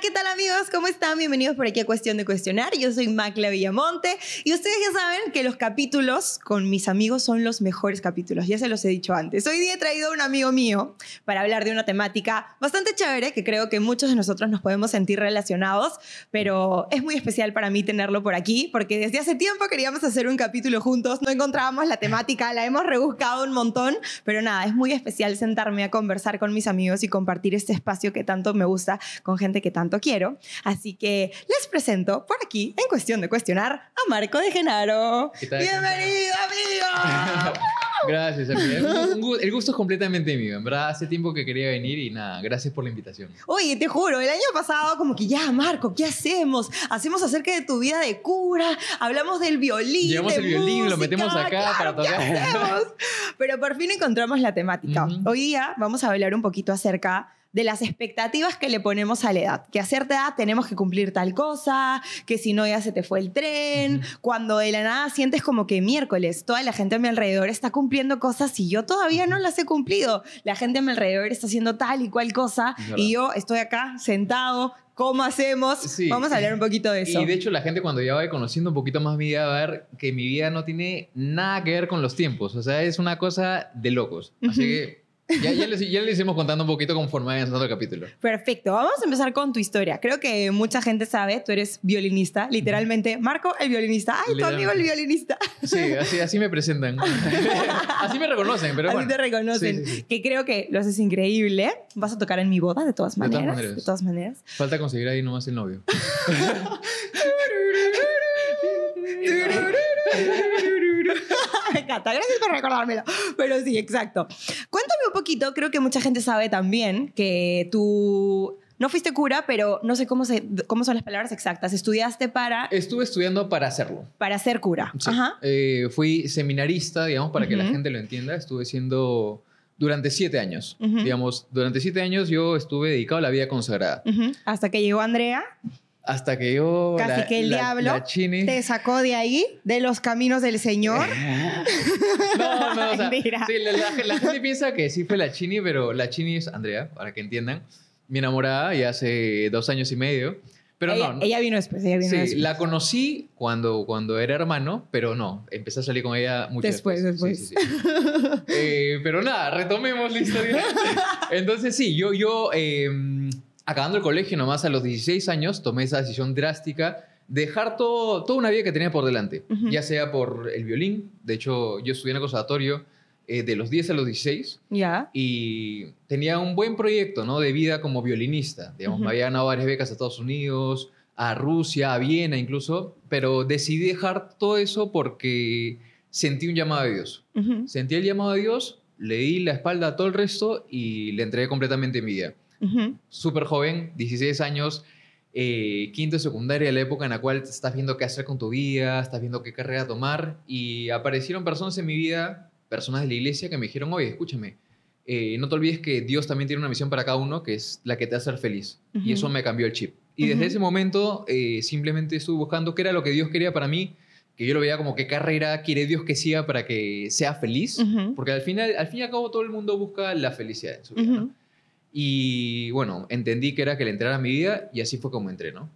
¿qué tal amigos? ¿Cómo están? Bienvenidos por aquí a Cuestión de Cuestionar. Yo soy Macla Villamonte y ustedes ya saben que los capítulos con mis amigos son los mejores capítulos, ya se los he dicho antes. Hoy día he traído a un amigo mío para hablar de una temática bastante chévere que creo que muchos de nosotros nos podemos sentir relacionados, pero es muy especial para mí tenerlo por aquí porque desde hace tiempo queríamos hacer un capítulo juntos, no encontrábamos la temática, la hemos rebuscado un montón, pero nada, es muy especial sentarme a conversar con mis amigos y compartir este espacio que tanto me gusta con gente que tanto quiero. Así que les presento por aquí, en cuestión de cuestionar, a Marco de Genaro. Bienvenido, amigo. gracias, amigo. El gusto es completamente mío. En verdad, hace tiempo que quería venir y nada, gracias por la invitación. Oye, te juro, el año pasado como que ya, Marco, ¿qué hacemos? Hacemos acerca de tu vida de cura, hablamos del violín. Llevamos el violín, lo metemos acá para tocar. Pero por fin encontramos la temática. Hoy día vamos a hablar un poquito acerca de las expectativas que le ponemos a la edad. Que a cierta edad tenemos que cumplir tal cosa, que si no ya se te fue el tren, cuando de la nada sientes como que miércoles toda la gente a mi alrededor está cumpliendo cosas y yo todavía no las he cumplido. La gente a mi alrededor está haciendo tal y cual cosa y yo estoy acá sentado ¿Cómo hacemos? Vamos a hablar un poquito de eso. Y de hecho la gente cuando ya vaya conociendo un poquito más mi vida va a ver que mi vida no tiene nada que ver con los tiempos. O sea, es una cosa de locos. Así que ya, ya, les, ya les contando un poquito conforme vaya el capítulo. Perfecto. Vamos a empezar con tu historia. Creo que mucha gente sabe, tú eres violinista, literalmente. Marco, el violinista. Ay, tu amigo el violinista. Sí, así, así me presentan. así me reconocen, pero bueno. Así te reconocen. Que creo que lo haces increíble. Vas a tocar en mi boda, de todas maneras. De todas maneras. De todas maneras. Falta conseguir ahí nomás el novio. Me encanta, gracias por recordármelo. Pero sí, exacto. Cuéntame un poquito, creo que mucha gente sabe también que tú no fuiste cura, pero no sé cómo, se, cómo son las palabras exactas. ¿Estudiaste para...? Estuve estudiando para hacerlo. Para ser cura. Ajá. Eh, fui seminarista, digamos, para que la gente lo entienda. Estuve siendo durante siete años. Digamos, durante siete años yo estuve dedicado a la vida consagrada. Hasta que llegó Andrea. Hasta que yo. Casi que el diablo te sacó de ahí, de los caminos del Señor. no, no, o sea, sí, la, gente piensa que sí fue la Chini, pero la Chini es Andrea, para que entiendan. Mi enamorada ya hace dos años y medio. Pero ella, no, Ella vino después, ella vino sí, la conocí cuando, cuando era hermano, pero no, empecé a salir con ella mucho después. Después, eh, pero nada, retomemos la historia. Entonces sí, yo, yo em, acabando el colegio nomás a los 16 años, tomé esa decisión drástica de dejar todo, toda una vida que tenía por delante, ya sea por el violín, de hecho yo estudié en el conservatorio eh, de los 10 a los 16 ya. Y tenía un buen proyecto ¿no? de vida como violinista, digamos, me había ganado varias becas a Estados Unidos, a Rusia, a Viena incluso, pero decidí dejar todo eso porque sentí un llamado de Dios. Sentí el llamado de Dios, le di la espalda a todo el resto y le entregué completamente mi vida súper joven, 16 años, eh, quinto secundaria, la época en la cual estás viendo qué hacer con tu vida, estás viendo qué carrera tomar, y aparecieron personas en mi vida, personas de la iglesia, que me dijeron, oye, escúchame, eh, no te olvides que Dios también tiene una misión para cada uno, que es la que te hace ser feliz. Y eso me cambió el chip. Y desde ese momento eh, simplemente estuve buscando qué era lo que Dios quería para mí, que yo lo veía como qué carrera quiere Dios que siga para que sea feliz, porque al final, al fin y al cabo todo el mundo busca la felicidad en su vida. Y bueno, entendí que era que le entrara a mi vida y así fue como entré, ¿no?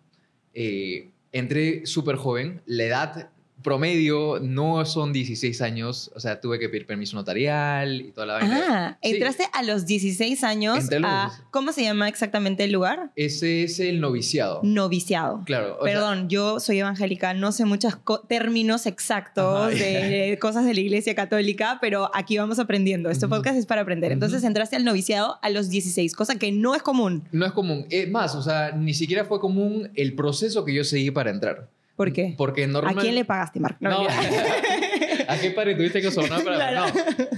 Eh, entré súper joven, la edad promedio no son 16 años, o sea, tuve que pedir permiso notarial y toda la vaina. Ah, entraste a los 16 años a, ¿cómo se llama exactamente el lugar? Ese es el noviciado. Noviciado. Claro. Perdón, yo soy evangélica, no sé muchos términos exactos de cosas de la iglesia católica, pero aquí vamos aprendiendo. Este podcast es para aprender. Entonces entraste al noviciado a los 16, cosa que no es común. No es común. Es más, o sea, ni siquiera fue común el proceso que yo seguí para entrar. ¿Por qué? Porque ¿A quién le pagaste, Marco? No, ¿A qué padre tuviste que sonar para.? No.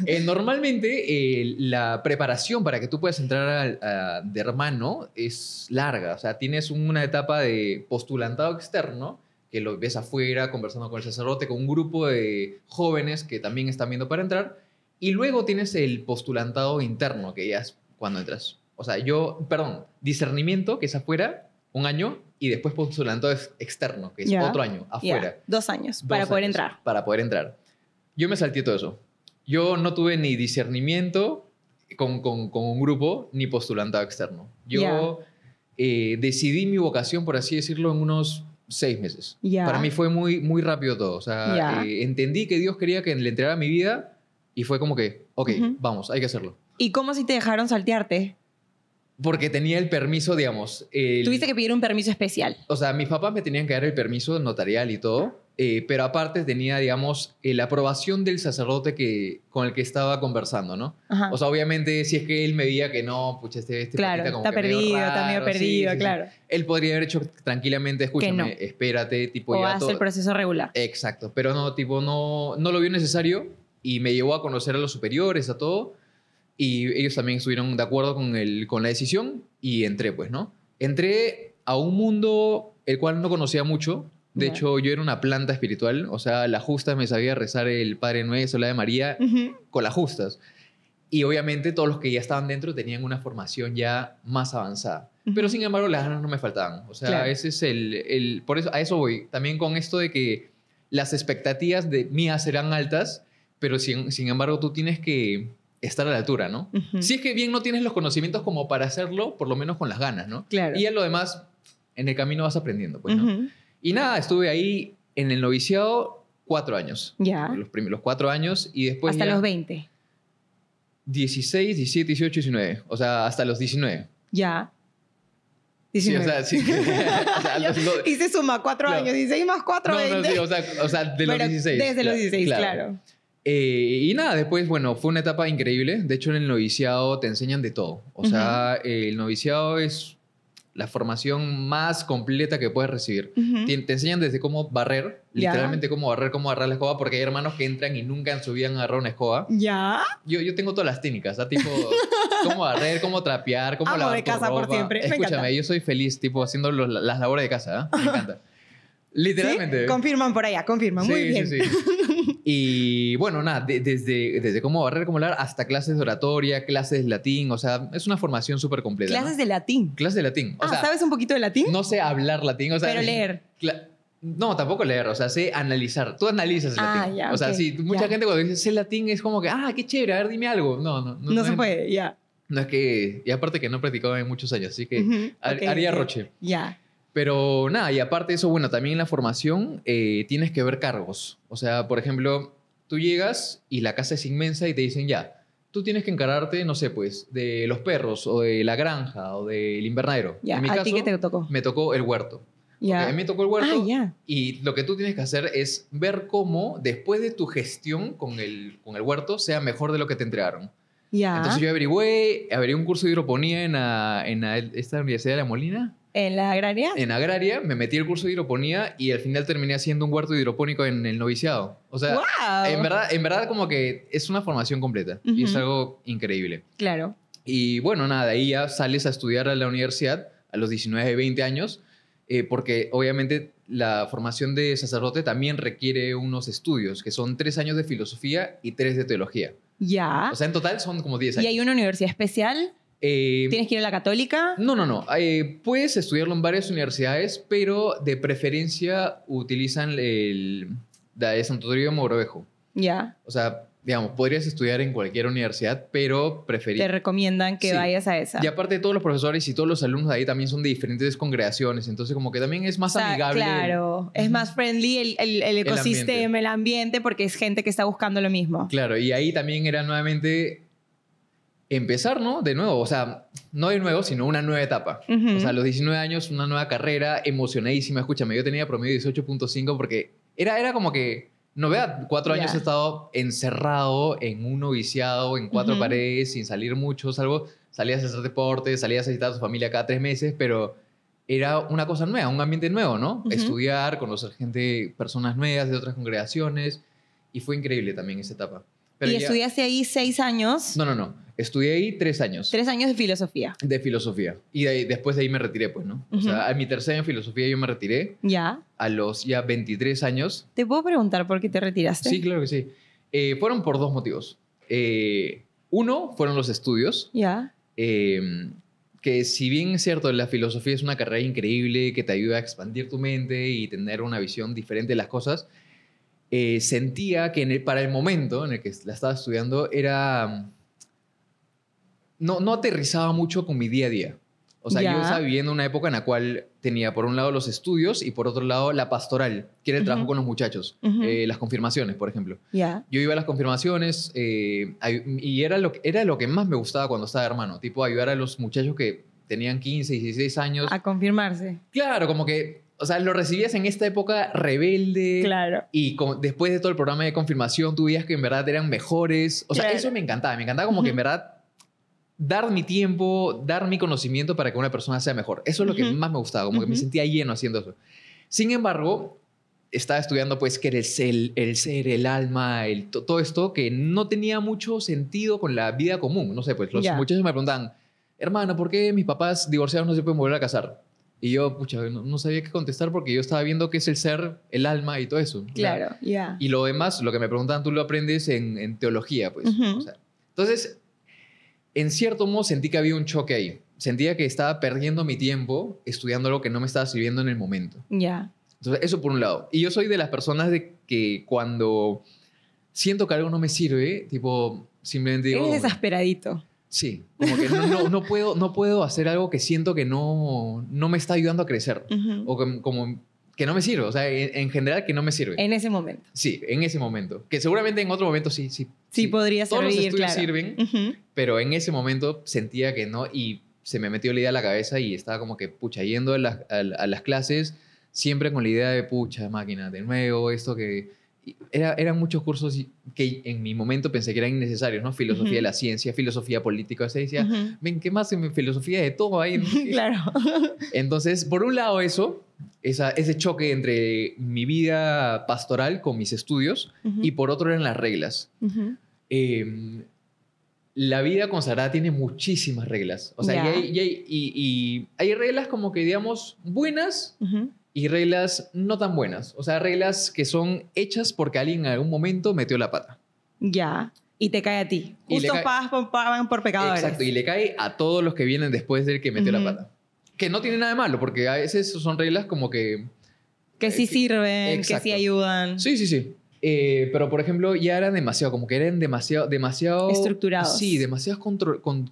Eh, normalmente eh, la preparación para que tú puedas entrar de hermano es larga. O sea, tienes una etapa de postulantado externo que lo ves afuera conversando con el sacerdote, con un grupo de jóvenes que también están viendo para entrar. Y luego tienes el postulantado interno, que ya es cuando entras. O sea, yo, perdón, discernimiento, que es afuera, un año, y después postulantado ex- externo, que es otro año, afuera. Dos años Dos para poder entrar. Para poder entrar. Yo me salté todo eso. Yo no tuve ni discernimiento con, con- con un grupo, ni postulantado externo. Yo eh, decidí mi vocación, por así decirlo, en unos seis meses. Para mí fue muy, muy rápido todo. O sea, eh, entendí que Dios quería que le entregara mi vida y fue como que, ok, vamos, hay que hacerlo. ¿Y cómo si te dejaron saltearte? Porque tenía el permiso, digamos. el- Tuviste que pedir un permiso especial. O sea, mis papás me tenían que dar el permiso notarial y todo, eh, pero aparte tenía, digamos, eh, la aprobación del sacerdote que, con el que estaba conversando, ¿no? Ajá. O sea, obviamente, si es que él me veía que no, pucha, este, este claro, como está que medio perdido, está medio raro, sí, perdido, sí, sí. claro. Él podría haber hecho tranquilamente, escúchame, no. espérate, tipo, O ya todo- el proceso regular. Exacto, pero no, tipo, no, no lo vio necesario y me llevó a conocer a los superiores, a todo, y ellos también estuvieron de acuerdo con, el, con la decisión y entré, pues, ¿no? Entré a un mundo el cual no conocía mucho. De hecho, yo era una planta espiritual, o sea, la justa me sabía rezar el Padre Nuestro, la de María, con las justas. Y obviamente todos los que ya estaban dentro tenían una formación ya más avanzada. Pero sin embargo, las ganas no me faltaban. O sea, Claro. ese es el, el- Por eso, a eso voy. También con esto de que las expectativas de mías serán altas, pero sin, sin embargo tú tienes que estar a la altura, ¿no? Si es que bien no tienes los conocimientos como para hacerlo, por lo menos con las ganas, ¿no? Claro. Y ya lo demás, en el camino vas aprendiendo, pues, ¿no? Y nada, estuve ahí en el noviciado cuatro años. Ya. Los primeros cuatro años y después Hasta ya los 20. 16, 17, 18, 19. O sea, hasta los 19. Ya. Sí, 19. o sea, sí. o sea, los- los- y se suma cuatro Claro. años, 16 más 4, no, 20. no, sí, o sea, o sea, de los Pero 16. Desde los claro, 16, claro. Eh, y nada, después, bueno, fue una etapa increíble. De hecho, en el noviciado te enseñan de todo. O sea, el noviciado es la formación más completa que puedes recibir. Ujú. Te, te enseñan desde cómo barrer, literalmente cómo barrer, cómo agarrar la escoba, porque hay hermanos que entran y nunca en su vida han agarrado una escoba. Ya. Yo, yo tengo todas las técnicas, ¿ah? tipo, cómo barrer, cómo trapear, cómo Amo lavar de tu casa por ropa. siempre, me Escúchame, encanta. yo soy feliz, tipo, haciendo los- las labores de casa, ¿ah? Me encanta. Literalmente. ¿Sí? Confirman por allá, confirman. Muy Sí, bien. sí, sí. Y bueno, nada, de- desde, desde cómo barrer, cómo hablar, hasta clases de oratoria, clases de latín, o sea, es una formación súper completa. ¿no? Clases de latín. Clases de latín. O ah, sea, ¿sabes un poquito de latín? no sé hablar latín, o sea... Pero leer. No, tampoco leer, o sea, sé analizar. Tú analizas el Ah, latín. ya, o sea, ok, sí, mucha ya. gente cuando dice sé latín es como que, ah, qué chévere, a ver, dime algo. No, no, no. No, se puede, ya. No es que, y aparte que no practicaba en muchos años, así que har- ok, haría ok. roche. Ya. Pero nada, y aparte de eso, bueno, también en la formación eh, tienes que ver cargos. O sea, por ejemplo, tú llegas y la casa es inmensa y te dicen, ya, tú tienes que encargarte, no sé, pues, de los perros o de la granja o del invernadero. Ya. en mi ¿A caso, ti qué te tocó? me tocó el huerto. Ya. Ok, a mí me tocó el huerto. Ah, ya. Y lo que tú tienes que hacer es ver cómo, después de tu gestión con el, con el huerto, sea mejor de lo que te entregaron. Ya. Entonces yo averigüé, averigué un curso de hidroponía en, en esta Universidad de La Molina, ¿En la agraria? en Agraria, me metí el curso de hidroponía y al final terminé haciendo un huerto hidropónico en el noviciado. O sea, ¡Wow! en, verdad, en verdad como que es una formación completa y es algo increíble. Claro. Y bueno, nada, ahí ya sales a estudiar a la universidad a los 19, 20 años, eh, porque obviamente la formación de sacerdote también requiere unos estudios, que son tres años de filosofía y tres de teología. Ya. O sea, en total son como 10 ¿Y años. hay una universidad especial? Eh, ¿Tienes que ir a la católica? no, no, no. Eh, puedes estudiarlo en varias universidades, pero de preferencia utilizan el, de Santo Toribio de Mogrovejo. Ya. O sea, digamos, podrías estudiar en cualquier universidad, pero preferir... Te recomiendan que Sí. vayas a esa. Y aparte todos los profesores y todos los alumnos de ahí también son de diferentes congregaciones, entonces como que también es más O sea, amigable. Claro, es Ujú. más friendly el, el- el ecosistema, el ambiente. porque es gente que está buscando lo mismo. Claro, y ahí también era nuevamente empezar, ¿no? De nuevo, o sea, no de nuevo, sino una nueva etapa. Ujú. O sea, a los 19 años, una nueva carrera, emocionadísima. Escúchame, yo tenía promedio 18.5 porque era, era como que, novedad, cuatro años he estado encerrado en un noviciado, en cuatro paredes, sin salir mucho, salvo salías a hacer deporte, salías a visitar a tu familia cada tres meses, pero era una cosa nueva, un ambiente nuevo, ¿no? Ujú. Estudiar, conocer gente, personas nuevas de otras congregaciones, y fue increíble también esa etapa. Pero y ya- estudiaste ahí seis años, No, no, no. Estudié ahí tres años tres años de filosofía. de filosofía. Y de ahí- después de ahí me retiré, pues, ¿no? O Ujú. sea, a mi tercer año de filosofía yo me retiré. Ya. A los ya 23 años. ¿Te puedo preguntar por qué te retiraste? Sí, claro que sí. Eh, fueron por dos motivos. Eh, uno fueron los estudios. Ya. Eh, que si bien es cierto, la filosofía es una carrera increíble que te ayuda a expandir tu mente y tener una visión diferente de las cosas, eh, sentía que en el- para el momento en el que la estaba estudiando era... No, no aterrizaba mucho con mi día a día. O sea, yo estaba viviendo una época en la cual tenía por un lado los estudios y por otro lado la pastoral, que era el trabajo con los muchachos, eh, las confirmaciones, por ejemplo. Yo iba a las confirmaciones eh, y era lo, que- era lo que más me gustaba cuando estaba hermano, tipo ayudar a los muchachos que tenían 15, 16 años. A confirmarse. Claro, como que, o sea, lo recibías en esta época rebelde. Claro. Y como- después de todo el programa de confirmación, tú veías que en verdad eran mejores. O sea, Claro. eso me encantaba. Me encantaba como que en verdad dar mi tiempo, dar mi conocimiento para que una persona sea mejor. Eso es lo que Ujú. más me gustaba, como que me sentía lleno haciendo eso. Sin embargo, estaba estudiando pues que era el ser, el, ser, el alma, el, to- todo esto que no tenía mucho sentido con la vida común. No sé, pues los Ya. muchachos me preguntaban, hermano, ¿por qué mis papás divorciados no se pueden volver a casar? Y yo, pucha, no, no sabía qué contestar porque yo estaba viendo qué es el ser, el alma y todo eso. Claro. Ya. y lo demás, lo que me preguntaban, tú lo aprendes en, en teología, pues. Ujú. O sea, entonces, en cierto modo sentí que había un choque ahí. Sentía que estaba perdiendo mi tiempo estudiando algo que no me estaba sirviendo en el momento. Ya. Entonces, eso por un lado. Y yo soy de las personas de que cuando siento que algo no me sirve, tipo, simplemente digo... Eres desesperadito. Sí, como que no, no, no puedo, no puedo hacer algo que siento que no, no me está ayudando a crecer. Ujú. O que, como que no me sirve. O sea, en, en general que no me sirve. En ese momento. Sí, en ese momento. Que seguramente en otro momento sí, sí. Sí, podría Todos los servir, estudios claro. sirven, Ujú. pero en ese momento sentía que no y se me metió la idea a la cabeza y estaba como que, pucha, yendo a las, a, a las clases siempre con la idea de, pucha, máquina, de nuevo, esto que... Era, eran muchos cursos que en mi momento pensé que eran innecesarios, ¿no? Filosofía Ujú. de la ciencia, filosofía política, o sea, decía, Ujú. ven, ¿qué más en filosofía de todo ahí? Claro. Entonces, por un lado eso, esa, ese choque entre mi vida pastoral con mis estudios Ujú. y por otro eran las reglas. Eh, la vida consagrada tiene muchísimas reglas. O sea, Ya. y hay, y hay- y- y hay reglas como que, digamos, buenas. Y reglas no tan buenas. O sea, reglas que son hechas porque alguien en algún momento metió la pata. Ya. Y te cae a ti. Y le Justo cae- pagan por, pagan por pecadores. Exacto, y le cae a todos los que vienen después del que metió Ujú. la pata. Que no tiene nada de malo, porque a veces son reglas como que... Que sí Eh, sirven, que exacto. sí ayudan. Sí, sí, sí. Eh, pero, por ejemplo, ya eran demasiado, como que eran demasiado... demasiado Estructurados. Sí, demasiado control... Con,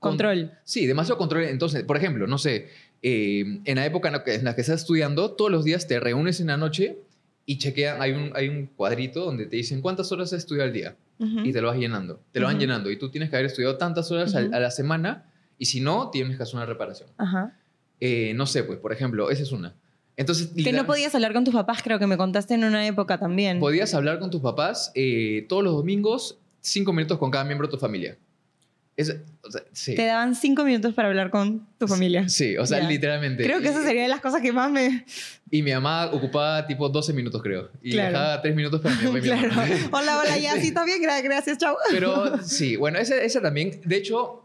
con- Control. Sí, demasiado control. Entonces, por ejemplo, no sé, eh, en la época en la, que, en la que estás estudiando, todos los días te reúnes en la noche y chequean, hay un, hay un cuadrito donde te dicen cuántas horas has estudiado al día y te lo vas llenando. Te lo van llenando y tú tienes que haber estudiado tantas horas a la semana y si no, tienes que hacer una reparación. Eh, no sé, pues, por ejemplo, esa es una. Entonces, Que no podías hablar con tus papás, creo que me contaste en una época también. podías hablar con tus papás eh, todos los domingos, cinco minutos con cada miembro de tu familia. Es, o sea, sí. Te daban cinco minutos para hablar con tu familia. Sí, o sea, literalmente. Creo que Y- esa sería de las cosas que más me... Y mi mamá ocupaba tipo 12 minutos, creo. Y Claro. dejaba 3 minutos para mi y mi Claro. mamá. Hola, hola, ya, sí, está bien, gra- gracias, chao. Pero sí, bueno, esa, esa también. De hecho,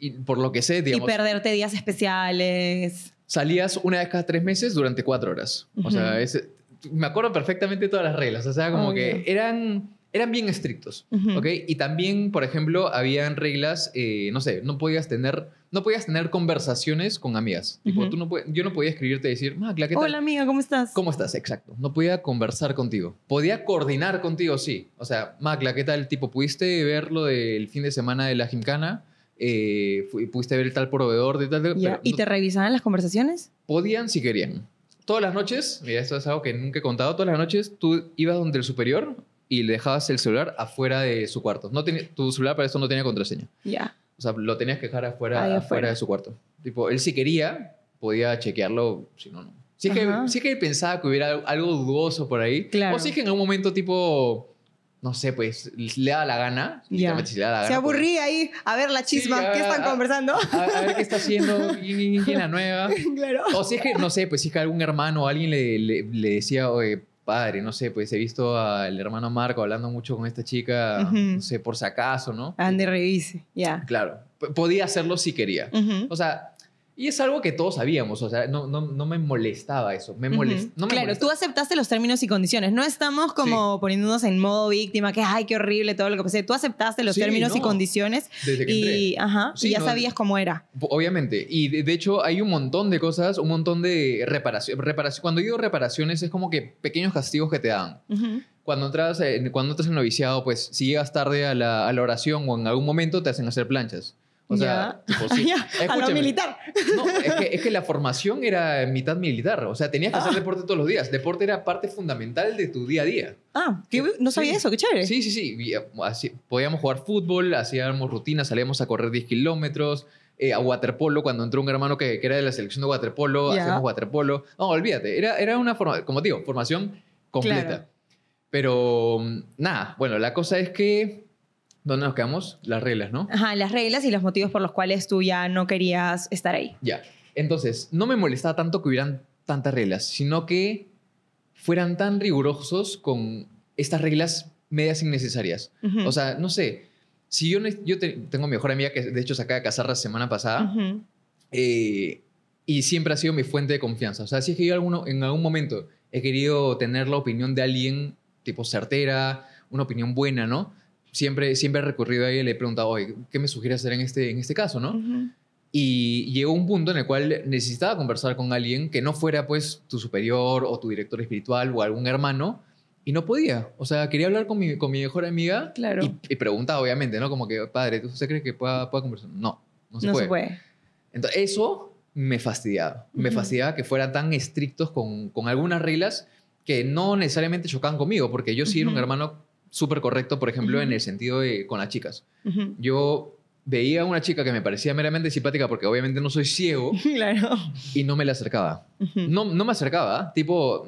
y por lo que sé, Y digamos, perderte días especiales. salías una vez cada tres meses durante cuatro horas. O sea, Ujú. ese- me acuerdo perfectamente todas las reglas. O sea, como Obvio. que eran, eran bien estrictos. Ujú. ¿ok? Y también, por ejemplo, habían reglas, eh, no sé, no podías tener, no podías tener conversaciones con amigas. Tipo, Ujú. tú no yo no podía escribirte y decir, Macla, ¿qué tal? Hola, amiga, ¿cómo estás? ¿Cómo estás? Exacto. No podía conversar contigo. Podía coordinar contigo, sí. O sea, Macla, ¿qué tal? Tipo, ¿pudiste ver lo del fin de semana de la Gimcana? Eh, ¿Pudiste ver el tal proveedor de tal? pero ¿Y no- te revisaban las conversaciones? Podían si querían. Todas las noches, mira, esto es algo que nunca he contado, todas las noches tú ibas donde el superior y le dejabas el celular afuera de su cuarto. No tenía, tu celular para eso no tenía contraseña. Ya. O sea, lo tenías que dejar afuera, afuera. afuera. de su cuarto. Tipo, él si quería, podía chequearlo, si no, no. Si es, que, si es que él pensaba que hubiera algo dudoso por ahí. Claro. O si es que en algún momento, tipo, no sé, pues, le da la gana. Literalmente, si le da la Se gana, pues, aburría ahí a ver la chisma. Sí, ¿Qué están a- conversando? A, a ver qué está haciendo, quién la nueva. claro. O si es que, no sé, pues si es que algún hermano o alguien le, le, le decía, oye, padre, no sé, pues he visto al hermano Marco hablando mucho con esta chica, no sé, por si acaso, ¿no? Ande, revise. Ya. Claro, p- podía hacerlo si quería. O sea, Y es algo que todos sabíamos, o sea, no, no, no me molestaba eso. Me molest, no me claro, molestaba. tú aceptaste los términos y condiciones. No estamos como poniéndonos en modo víctima, que ay, qué horrible todo lo que pasé. Tú aceptaste los Sí, términos y no. condiciones Desde que y, entré. ajá, Sí, y ya sabías cómo era. Obviamente. Y de, de hecho hay un montón de cosas, un montón de reparación. reparación. Cuando digo reparaciones es como que pequeños castigos que te dan. Ujú. Cuando entras, en, cuando entras en noviciado, pues si llegas tarde a la, a la oración o en algún momento te hacen hacer planchas. O sea, tipo, sí. A lo militar. No, es que, es que la formación era mitad militar. O sea, tenías que hacer Ah. deporte todos los días. Deporte era parte fundamental de tu día a día. Ah, qué- no sabía Sí. eso, qué chévere. Sí, sí, sí. Eh, así- podíamos jugar fútbol, hacíamos rutinas, salíamos a correr 10 kilómetros, eh, a waterpolo, cuando entró un hermano que, que era de la selección de waterpolo, Ya. hacíamos waterpolo. No, olvídate, era, era una forma, como digo, formación completa. Claro. Pero mm, nada, bueno, la cosa es que, ¿dónde nos quedamos? Las reglas, ¿no? Ajá, las reglas y los motivos por los cuales tú ya no querías estar ahí. Ya. Entonces, no me molestaba tanto que hubieran tantas reglas, sino que fueran tan rigurosos con estas reglas medias innecesarias. Ujú. O sea, no sé, si yo, yo te- tengo mejor amiga que de hecho se acaba de casar la semana pasada Ujú. eh, y siempre ha sido mi fuente de confianza. O sea, si es que yo alguno, en algún momento he querido tener la opinión de alguien tipo certera, una opinión buena, ¿no? Siempre, siempre he recurrido a ella y le he preguntado, oye, ¿qué me sugiere hacer en este, en este caso, no? Ujú. Y llegó un punto en el cual necesitaba conversar con alguien que no fuera pues tu superior o tu director espiritual o algún hermano y no podía. O sea, quería hablar con mi, con mi mejor amiga Claro. y, y preguntaba obviamente, ¿no? Como que, padre, ¿tú usted cree que pueda, pueda conversar? No, no se no puede. se puede. Entonces, eso me fastidiaba. Me Ujú. fastidiaba que fueran tan estrictos con, con algunas reglas que no necesariamente chocaban conmigo, porque yo sí era un hermano súper correcto, por ejemplo, en el sentido de con las chicas. Yo veía a una chica que me parecía meramente simpática porque obviamente no soy ciego Claro. y no me la acercaba. No, no me acercaba, tipo,